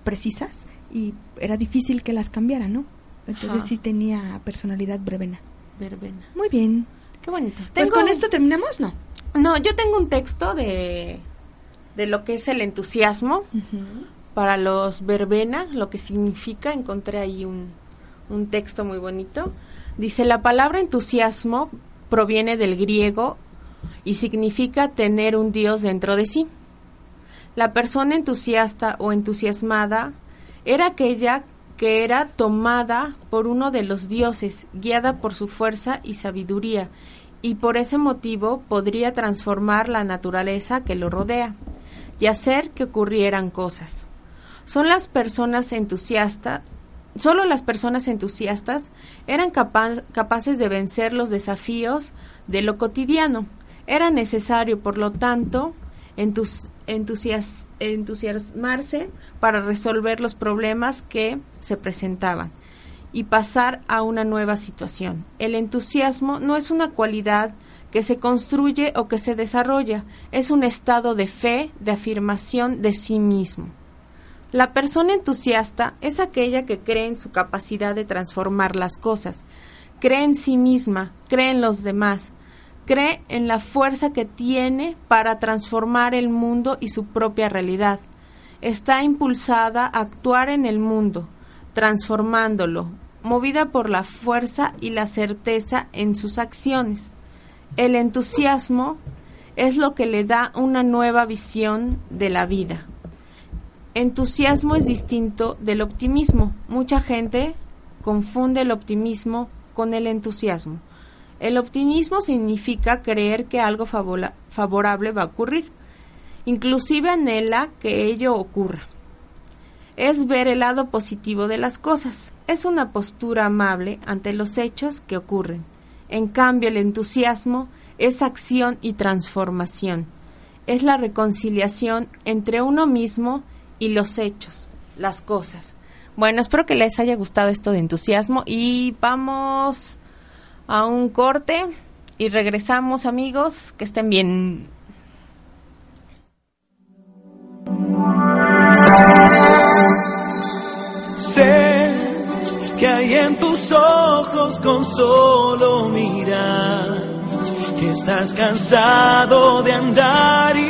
precisas y era difícil que las cambiara, ¿no? Entonces Ajá. sí tenía personalidad brevena. verbena. Muy bien. Qué bonito. Pues con un- esto terminamos, ¿no? No, yo tengo un texto de de lo que es el entusiasmo para los verbena, lo que significa, encontré ahí un, un texto muy bonito. Dice, la palabra entusiasmo proviene del griego y significa tener un Dios dentro de sí. La persona entusiasta o entusiasmada era aquella que era tomada por uno de los dioses, guiada por su fuerza y sabiduría, y por ese motivo podría transformar la naturaleza que lo rodea y hacer que ocurrieran cosas. Son las personas entusiastas, solo las personas entusiastas eran capaces de vencer los desafíos de lo cotidiano. Era necesario, por lo tanto, entusiasmarse para resolver los problemas que se presentaban y pasar a una nueva situación. El entusiasmo no es una cualidad que se construye o que se desarrolla, es un estado de fe, de afirmación de sí mismo. La persona entusiasta es aquella que cree en su capacidad de transformar las cosas, cree en sí misma, cree en los demás, cree en la fuerza que tiene para transformar el mundo y su propia realidad. Está impulsada a actuar en el mundo, transformándolo, movida por la fuerza y la certeza en sus acciones. El entusiasmo es lo que le da una nueva visión de la vida. Entusiasmo es distinto del optimismo. Mucha gente confunde el optimismo con el entusiasmo. El optimismo significa creer que algo favorable va a ocurrir. Inclusive anhela que ello ocurra es ver el lado positivo de las cosas. Es una postura amable ante los hechos que ocurren. En cambio, el entusiasmo es acción y transformación. Es la reconciliación entre uno mismo y los hechos, las cosas. Bueno, espero que les haya gustado esto de entusiasmo y vamos a un corte y regresamos amigos, que estén bien. que hay en tus ojos con solo mirar. Que estás cansado de andar. Y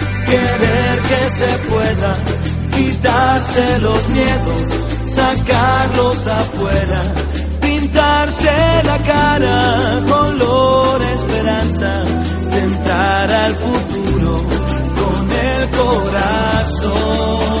querer que se pueda, quitarse los miedos, sacarlos afuera, pintarse la cara, color esperanza, tentar al futuro con el corazón.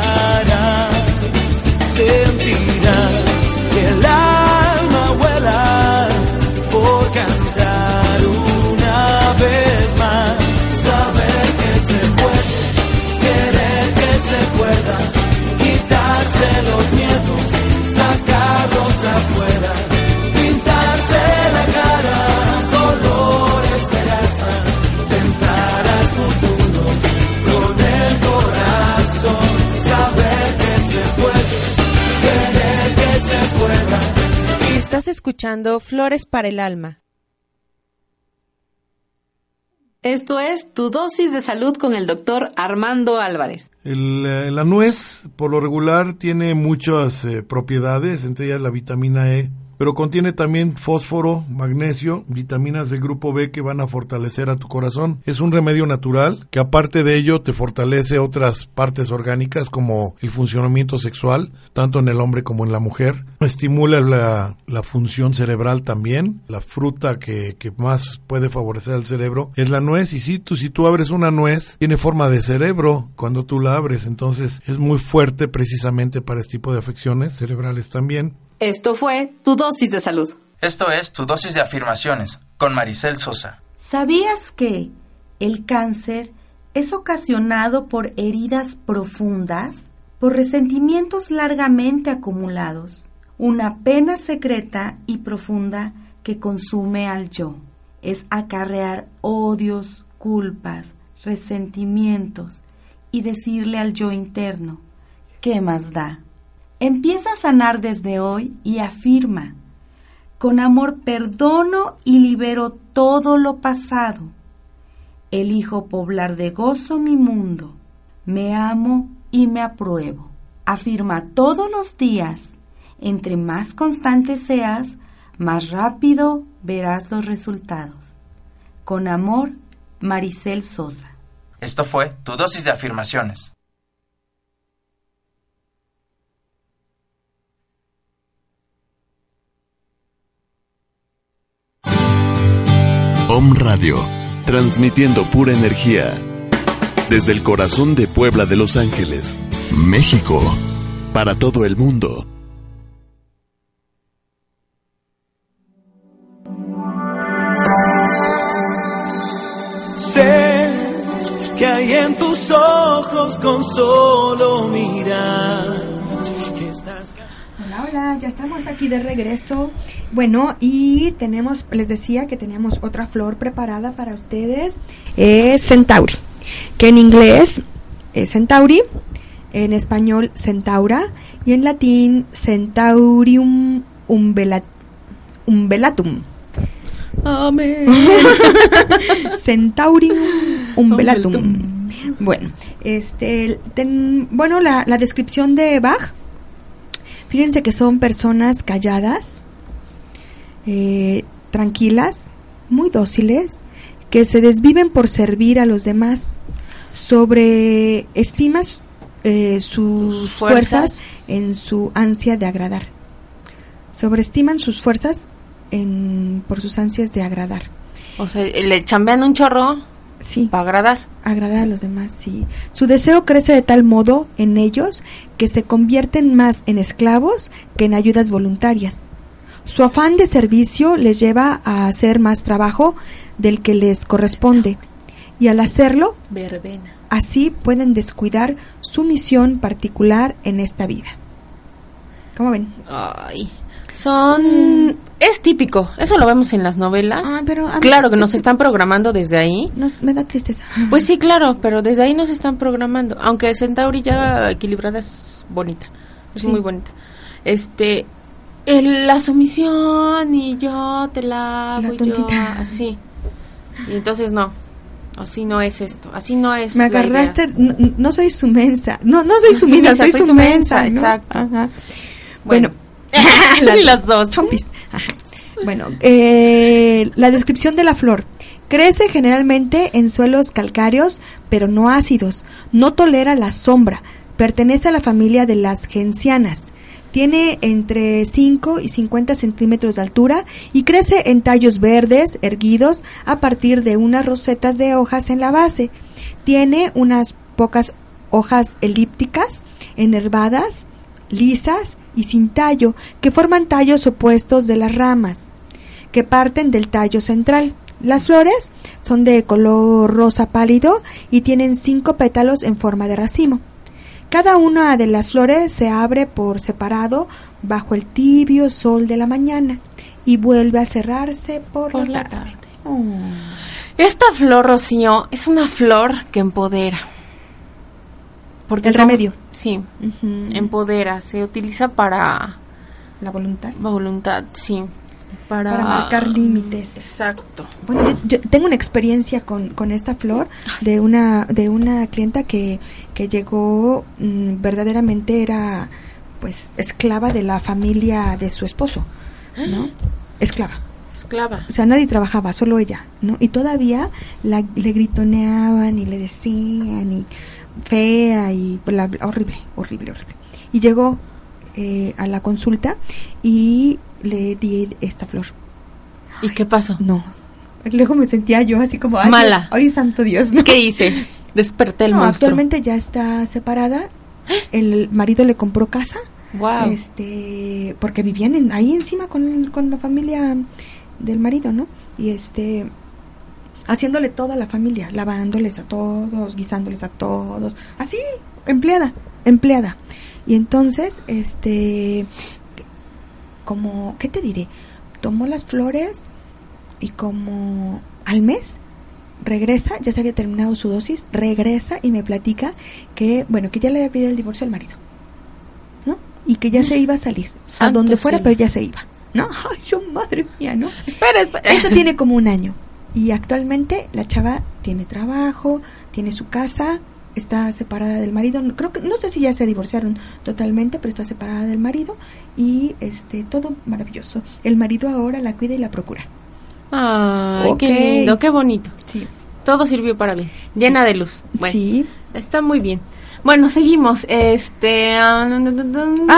escuchando Flores para el Alma. Esto es tu dosis de salud con el doctor Armando Álvarez. Eh, la nuez, por lo regular, tiene muchas eh, propiedades, entre ellas la vitamina E, pero contiene también fósforo, magnesio, vitaminas del grupo B que van a fortalecer a tu corazón. Es un remedio natural que aparte de ello te fortalece otras partes orgánicas como el funcionamiento sexual, tanto en el hombre como en la mujer. Estimula la, función cerebral también. La fruta que, que, más puede favorecer al cerebro es la nuez. Y si tú, si tú abres una nuez, tiene forma de cerebro cuando tú la abres. Entonces es muy fuerte precisamente para este tipo de afecciones cerebrales también. Esto fue tu dosis de salud. Esto es tu dosis de afirmaciones con Maricel Sosa. ¿Sabías que el cáncer es ocasionado por heridas profundas, por resentimientos largamente acumulados, una pena secreta y profunda que consume al yo. Es acarrear odios, culpas, resentimientos y decirle al yo interno, ¿qué más da? Empieza a sanar desde hoy y afirma, con amor perdono y libero todo lo pasado. Elijo poblar de gozo mi mundo. Me amo y me apruebo. Afirma todos los días. Entre más constante seas, más rápido verás los resultados. Con amor, Maricel Sosa. Esto fue tu dosis de afirmaciones. Om Radio, transmitiendo pura energía. Desde el corazón de Puebla de Los Ángeles, México, para todo el mundo. Sé que hay en tus ojos con solo mirar. Hola, ya estamos aquí de regreso. Bueno, y tenemos, les decía que teníamos otra flor preparada para ustedes. Es Centauri, que en inglés es Centauri, en español Centaura y en latín Centaurium umbelat- umbellatum. Amén. Centaurium umbellatum. Bueno, este, ten- bueno, la, la descripción de Bach, fíjense que son personas calladas, eh, tranquilas, muy dóciles, que se desviven por servir a los demás, sobreestimas eh, sus fuerzas. Fuerzas. en su ansia de agradar. Sobreestiman sus fuerzas en, por sus ansias de agradar. O sea, le chambean un chorro Sí. para agradar. agradar a los demás, sí. Su deseo crece de tal modo en ellos que se convierten más en esclavos que en ayudas voluntarias. Su afán de servicio les lleva a hacer más trabajo del que les corresponde y al hacerlo, Verbena. así pueden descuidar su misión particular en esta vida. ¿Cómo ven? Ay. Son. Es típico. Eso lo vemos en las novelas. Ah, pero claro que nos están programando desde ahí. No, me da tristeza. Pues sí, claro, pero desde ahí nos están programando. Aunque Centauri ya equilibrada es bonita. Es Sí. muy bonita. Este. el- la sumisión y yo te lavo La y yo. Así. Y entonces no. Así no es esto. Así no es. Me la idea. agarraste, no, no soy su mensa. No, no soy sumisa, soy, soy su su mensa, mensa, ¿no? exacto. Ajá. Bueno. Bueno, Las dos. chompis. Ajá. Bueno, eh, la descripción de la flor. Crece generalmente en suelos calcáreos, pero no ácidos. No tolera la sombra. Pertenece a la familia de las gencianas. Tiene entre 5 y 50 centímetros de altura y crece en tallos verdes, erguidos, a partir de unas rosetas de hojas en la base. Tiene unas pocas hojas elípticas, enervadas, lisas y sin tallo, que forman tallos opuestos de las ramas, que parten del tallo central. Las flores son de color rosa pálido y tienen cinco pétalos en forma de racimo. Cada una de las flores se abre por separado bajo el tibio sol de la mañana y vuelve a cerrarse por, Por la la tarde. tarde. Oh. Esta flor, Rocío, es una flor que empodera. Porque El remedio. Sí, empodera. Se utiliza para La voluntad. voluntad, sí. Para, Para marcar límites. Exacto. Bueno, yo, yo tengo una experiencia con, con esta flor de una de una clienta que, que llegó mm, verdaderamente era pues esclava de la familia de su esposo, ¿no? Esclava. Esclava. O sea, nadie trabajaba, solo ella, ¿no? Y todavía la, le gritoneaban y le decían y fea y bla, bla, horrible, horrible, horrible. Y llegó eh, a la consulta y le di esta flor. ¿Y qué pasó? No. Luego me sentía yo así como... Ay, Mala. Ay, santo Dios, ¿no? ¿Qué hice? Desperté el no, monstruo. actualmente ya está separada. El marido le compró casa. Wow. Este, porque vivían en- ahí encima con, con la familia del marido, ¿no? Y este haciéndole toda la familia, lavándoles a todos, guisándoles a todos, así, empleada, empleada. Y entonces, este, como, ¿qué te diré? Tomó las flores y como al mes regresa, ya se había terminado su dosis, regresa y me platica que, bueno, que ya le había pedido el divorcio al marido, ¿no? Y que ya se iba a salir, a donde fuera, cielo. pero ya se iba, ¿no? Ay, yo, madre mía, ¿no? Espera, espera. Eso tiene como un año. Y actualmente la chava tiene trabajo, tiene su casa, está separada del marido. No- Creo que no sé si ya se divorciaron totalmente, pero está separada del marido y este todo maravilloso. El marido ahora la cuida y la procura. Ay, qué lindo, qué bonito. Sí. Todo sirvió para bien. Llena de luz. Bueno, Sí. está muy bien. Bueno, seguimos. Este. ah,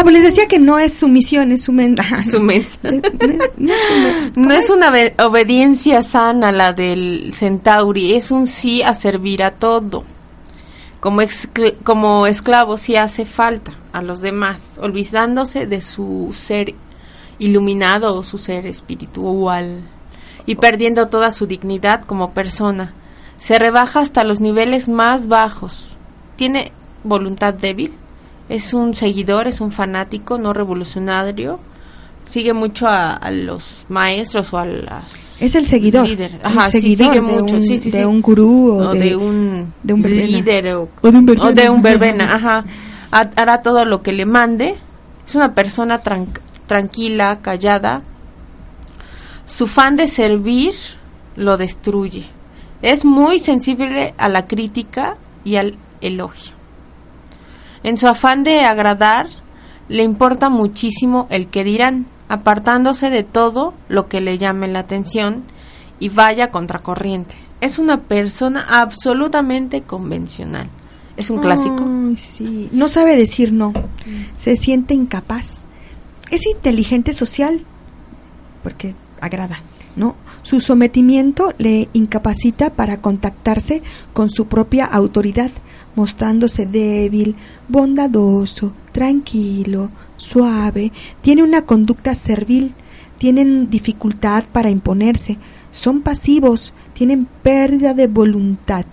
pues les decía que no es sumisión, es sumen. Su mensa. No es- no es sumen- No ¿cómo es una obe- obediencia sana la del Centauri, es un sí a servir a todo. Como, excl- como esclavo sí hace falta a los demás, olvidándose de su ser iluminado o su ser espiritual y perdiendo toda su dignidad como persona. Se rebaja hasta los niveles más bajos. Tiene voluntad débil, es un seguidor, es un fanático, no revolucionario. Sigue mucho a, a los maestros o a las Es el seguidor. el Ajá, sí, sigue de mucho. un, sí, sí, de un gurú o, o de, un, de un líder o, O de un verbena. o de un verbena, ajá. Ha- Hará todo lo que le mande. Es una persona tran- tranquila, callada. Su fan de servir lo destruye. Es muy sensible a la crítica y al elogio. En su afán de agradar, le importa muchísimo el que dirán, apartándose de todo lo que le llame la atención y vaya contracorriente. Es una persona absolutamente convencional. Es un clásico. No sabe decir no. Se siente incapaz. Es inteligente social porque agrada, ¿no? Su sometimiento le incapacita para contactarse con su propia autoridad, mostrándose débil, bondadoso, tranquilo, suave, tiene una conducta servil, tienen dificultad para imponerse, son pasivos, tienen pérdida de voluntad.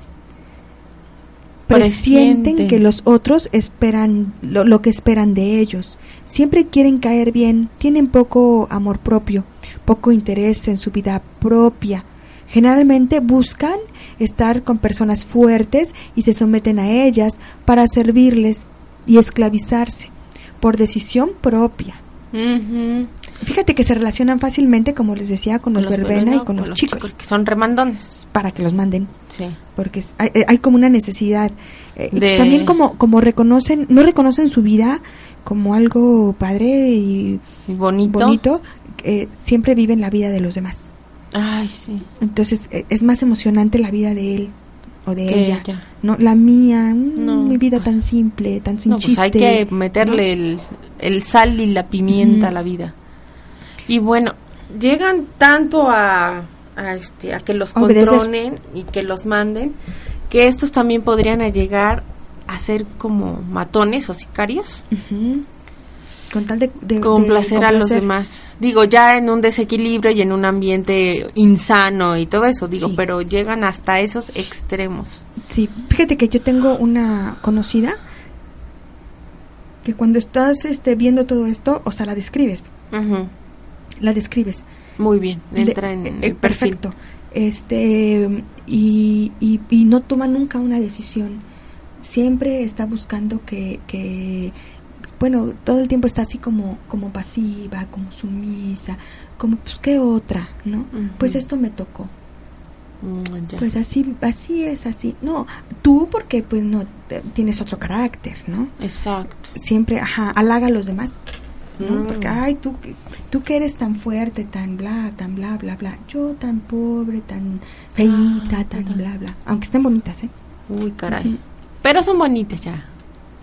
Presienten que los otros esperan lo, lo que esperan de ellos. Siempre quieren caer bien, tienen poco amor propio, poco interés en su vida propia. Generalmente buscan estar con personas fuertes y se someten a ellas para servirles y esclavizarse por decisión propia. Fíjate que se relacionan fácilmente, como les decía, con los, verbena verbena y con, los, chicos, que son remandones. para que los manden Sí. porque hay, hay como una necesidad Eh, De- también como como reconocen no reconocen su vida como algo padre y Y bonito. bonito eh, siempre viven la vida de los demás Ay, sí. entonces eh, es más emocionante la vida de él o de Que ella no la mía mm, No. mi vida tan simple tan sin No, pues hay que meterle el, el sal y la pimienta a la vida. Y bueno, llegan tanto a, a, este, a que los Obedecer. controlen y que los manden, que estos también podrían llegar a ser como matones o sicarios. Con tal de, de- de complacer a los demás. Digo, ya en un desequilibrio y en un ambiente insano y todo eso, digo, Sí. pero llegan hasta esos extremos. Sí, fíjate que yo tengo una conocida que cuando estás este, viendo todo esto, o sea, la describes, Ujú. la describes. Muy bien, Le- entra en eh, el perfil. perfecto. Este y, y, y no toma nunca una decisión. Siempre está buscando que, que bueno, todo el tiempo está así como como pasiva, como sumisa, como pues qué otra, ¿no? Ujú. Pues esto me tocó. Mm, ya. Pues así así es así. No, tú porque pues no te- tienes otro carácter, ¿no? Exacto. Siempre, ajá, halaga a los demás. ¿no? Mm. Porque, ay, tú, tú que eres tan fuerte, tan bla, tan bla, bla, bla. Yo tan pobre, tan feita, Ah, tan bla, bla. Aunque estén bonitas, ¿eh? Uy, caray. Ujú. Pero son bonitas ya,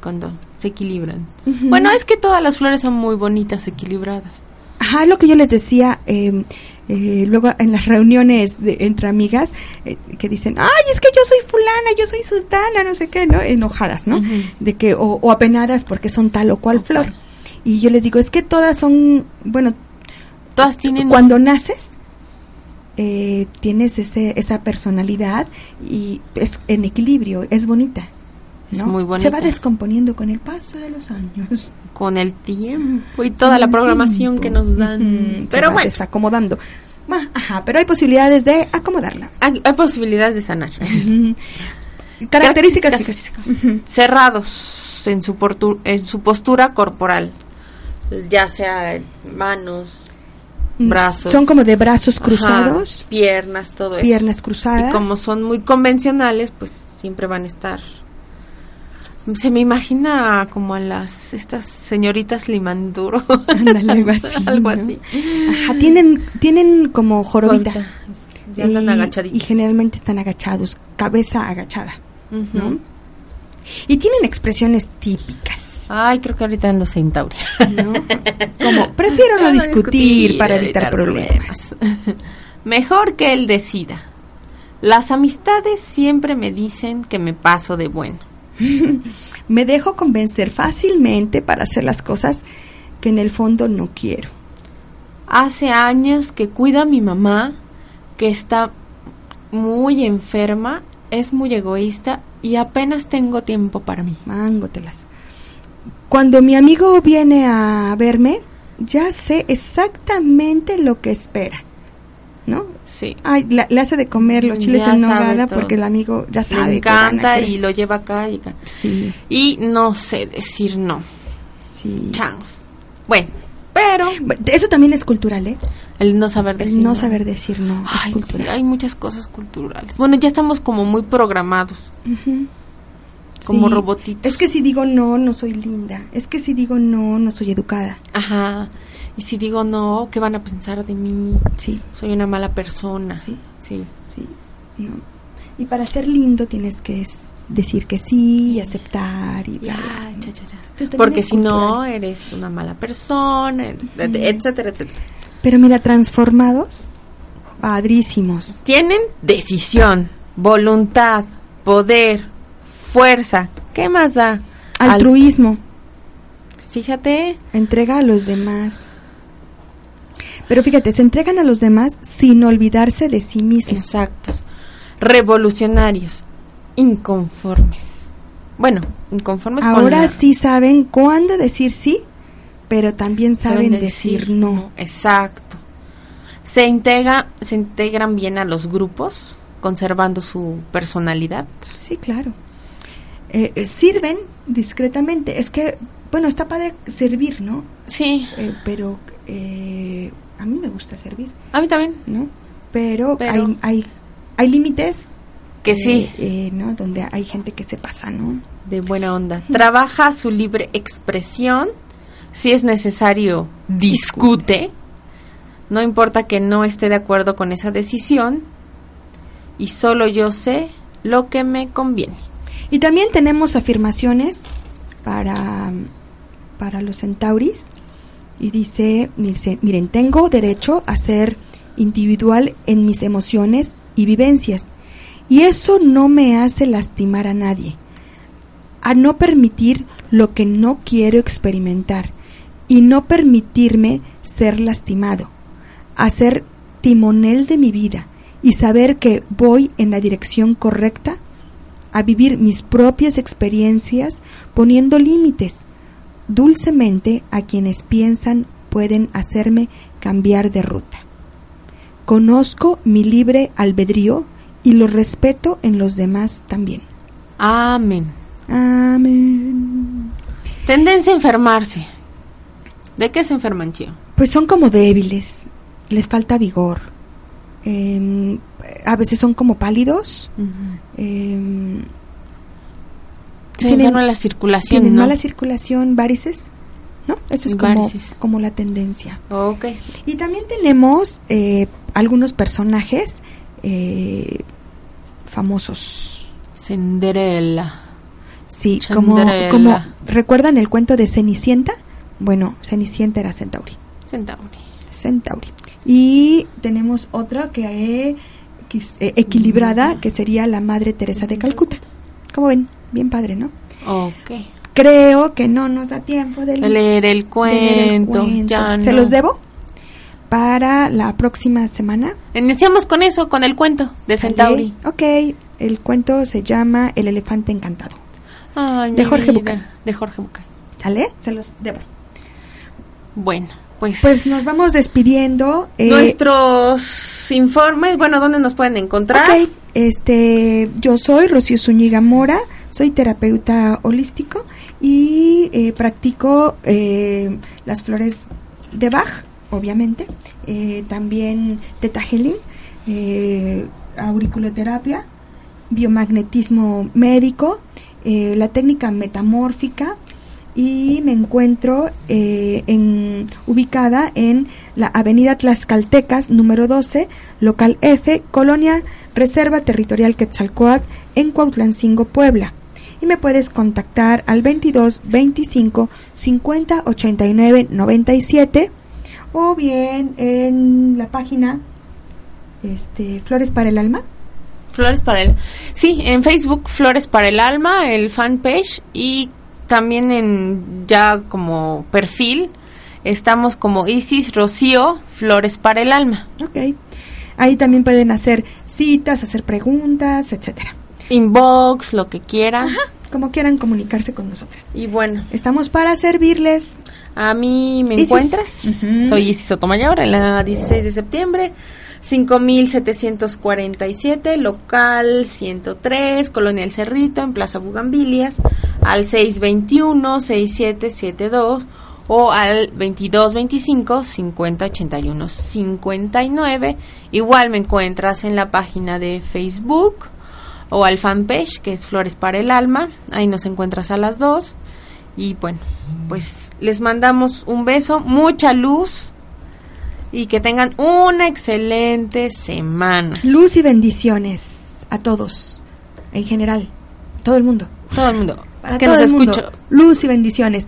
cuando se equilibran. Bueno, es que todas las flores son muy bonitas, equilibradas. Ajá, lo que yo les decía eh, eh, luego en las reuniones de, entre amigas eh, que dicen, ay, es que yo soy fulana, yo soy sultana, no sé qué, ¿no? Enojadas, ¿no? De que, o, o apenadas porque son tal o cual flor. Y yo les digo, es que todas son, bueno, Todas tienen... cuando naces, eh, tienes ese, esa personalidad y es en equilibrio, es bonita. Es ¿no? muy Se bonita. va descomponiendo con el paso de los años. Con el tiempo y toda la programación que nos dan. Mm, se Pero bueno, desacomodando. Ajá, pero hay posibilidades de acomodarla. hay, hay posibilidades de sanar. Características. Cerrados en su, portu- en su postura corporal. Ya sea manos, Mm, brazos. Son como de brazos Ajá, cruzados, piernas, todo eso. piernas cruzadas. Y como son muy convencionales, pues siempre van a estar. Se me imagina como a las estas señoritas limanduro. Ándale, algo así. Tienen, tienen como jorobita. Corta. Y andan agachaditos. y generalmente están agachados, cabeza agachada. Y tienen expresiones típicas, Ay, creo que ahorita ando centauri. ¿no? Como, prefiero no discutir para evitar problemas. Mejor que él decida. Las amistades siempre me dicen que me paso de bueno. Me dejo convencer fácilmente para hacer las cosas que en el fondo no quiero. Hace años que cuido a mi mamá, que está muy enferma, es muy egoísta y apenas tengo tiempo para mí. Mángotelas. Cuando mi amigo viene a verme, ya sé exactamente lo que espera. ¿No? Sí. Ay, la- le hace de comer los chiles Ya en nogada porque el amigo ya sabe. Le encanta y lo lleva acá y acá. Sí, Y no sé decir no. sí. Changos. Bueno, pero Eso también es cultural, ¿eh? el no saber decir El no saber decir no Ay, es sí, hay muchas cosas culturales. Bueno, ya estamos como muy programados, Ujú. como Sí. robotitos. Es que si digo no, no soy linda. Es que si digo no, no soy educada. Ajá. Y si digo no, ¿qué van a pensar de mí? Sí, Soy una mala persona. Sí. Sí. sí. No. Y para ser lindo tienes que decir que sí y aceptar y bla, Ya. Entonces, también Porque si no, eres una mala persona, et- etcétera, etcétera. Pero mira, transformados, padrísimos. Tienen decisión, voluntad, poder, fuerza. ¿Qué más da? Al- Altruismo, fíjate, entrega a los demás. Pero fíjate, se entregan a los demás sin olvidarse de sí mismos. exactos, revolucionarios, inconformes. Bueno, inconformes con Ahora la- sí saben cuándo decir sí, pero también saben decir, no. Exacto. Se integra, se integran bien a los grupos, conservando su personalidad. Sí, claro. Eh, eh, sirven discretamente. Es que, bueno, está padre servir, ¿no? Sí, Eh, pero eh, a mí me gusta servir, a mí también. ¿no? Pero, Pero- hay, hay, hay límites. Que eh, sí, eh, ¿no? Donde hay gente que se pasa, ¿no? de buena onda. Trabaja su libre expresión. Si es necesario, discute. No importa que no esté de acuerdo con esa decisión. Y solo yo sé lo que me conviene. Y también tenemos afirmaciones para, para los centauris. Y dice, dice, miren, tengo derecho a ser individual en mis emociones y vivencias. Y eso no me hace lastimar a nadie. A no permitir lo que no quiero experimentar. Y no permitirme ser lastimado. A ser timonel de mi vida. Y saber que voy en la dirección correcta a vivir mis propias experiencias poniendo límites dulcemente a quienes piensan pueden hacerme cambiar de ruta. Conozco mi libre albedrío y lo respeto en los demás también. Amén. Amén. Tendencia a enfermarse. ¿De qué se enferman, Chio? Pues son como débiles, les falta vigor. Em, a veces son como pálidos. Tienen- enferma la circulación, tienen ¿no? mala circulación, varices, ¿no? Eso es como, como la tendencia. Ok. Y también tenemos eh, algunos personajes eh, famosos. Cinderella. Sí, como, Cinderella. como ¿recuerdan el cuento de Cenicienta? Bueno, Cenicienta era Centauri. Centauri. Centauri. Y tenemos otra que eh, eh, equilibrada, que sería la Madre Teresa de Calcuta. Como ven, bien padre, ¿no? Ok. Creo que no nos da tiempo de leer el de leer el cuento. Ya ¿Se no. los debo? para la próxima semana. Iniciamos con eso, con el cuento de Centauri. Ok, el cuento se llama El elefante encantado. Ay, de Jorge. Bucay. De Jorge Bucay. ¿Sale? Se los debo. Bueno, pues... Pues nos vamos despidiendo. eh, Nuestros informes, bueno, ¿dónde nos pueden encontrar? Ok, este, yo soy Rocío Zúñiga Mora, soy terapeuta holístico y eh, practico eh, las flores de Bach, obviamente, eh, también Theta Healing, auriculoterapia, biomagnetismo médico, la técnica metamórfica y me encuentro en, ubicada en la avenida Tlaxcaltecas número 12, local F, Colonia Reserva Territorial Quetzalcoatl, en Cuautlancingo, Puebla. Y me puedes contactar al 22 25 50 89 97 o bien en la página este, Flores para el Alma. Flores para el... Sí, en Facebook Flores para el Alma, el fanpage y también en ya como perfil estamos como Isis Rocío Flores para el Alma. Ok. Ahí también pueden hacer citas, hacer preguntas, etcétera. Inbox, lo que quieran. Como quieran comunicarse con nosotros. Y bueno, Estamos para servirles. a mí me Isis. encuentras. Soy Isis Sotomayor en la 16 de septiembre. 5747, local 103, Colonia El Cerrito, en Plaza Bugambilias, al 621-6772 o al 2225-5081-59. Igual me encuentras en la página de Facebook o al fanpage que es Flores para el Alma. Ahí nos encuentras a las dos. Y bueno, pues les mandamos un beso, mucha luz y que tengan una excelente semana. Luz y bendiciones a todos, en general, todo el mundo. Todo el mundo Para que todo nos escucha. Luz y bendiciones.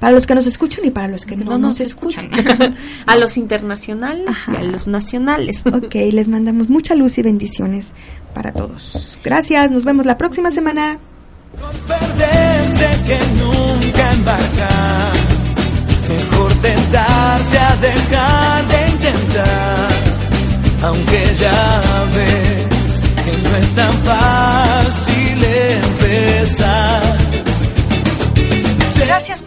Para los que nos escuchan y para los que no, No nos nos escuchan. a los internacionales y a los nacionales. ok, les mandamos mucha luz y bendiciones para todos. Gracias, nos vemos la próxima semana. perderse que nunca embarcar. Mejor tentarse a dejar de intentar, aunque ya ves que no es tan fácil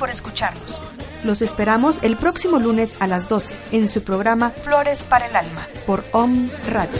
por escucharnos. Los esperamos el próximo lunes a las 12 en su programa Flores para el Alma por OM Radio.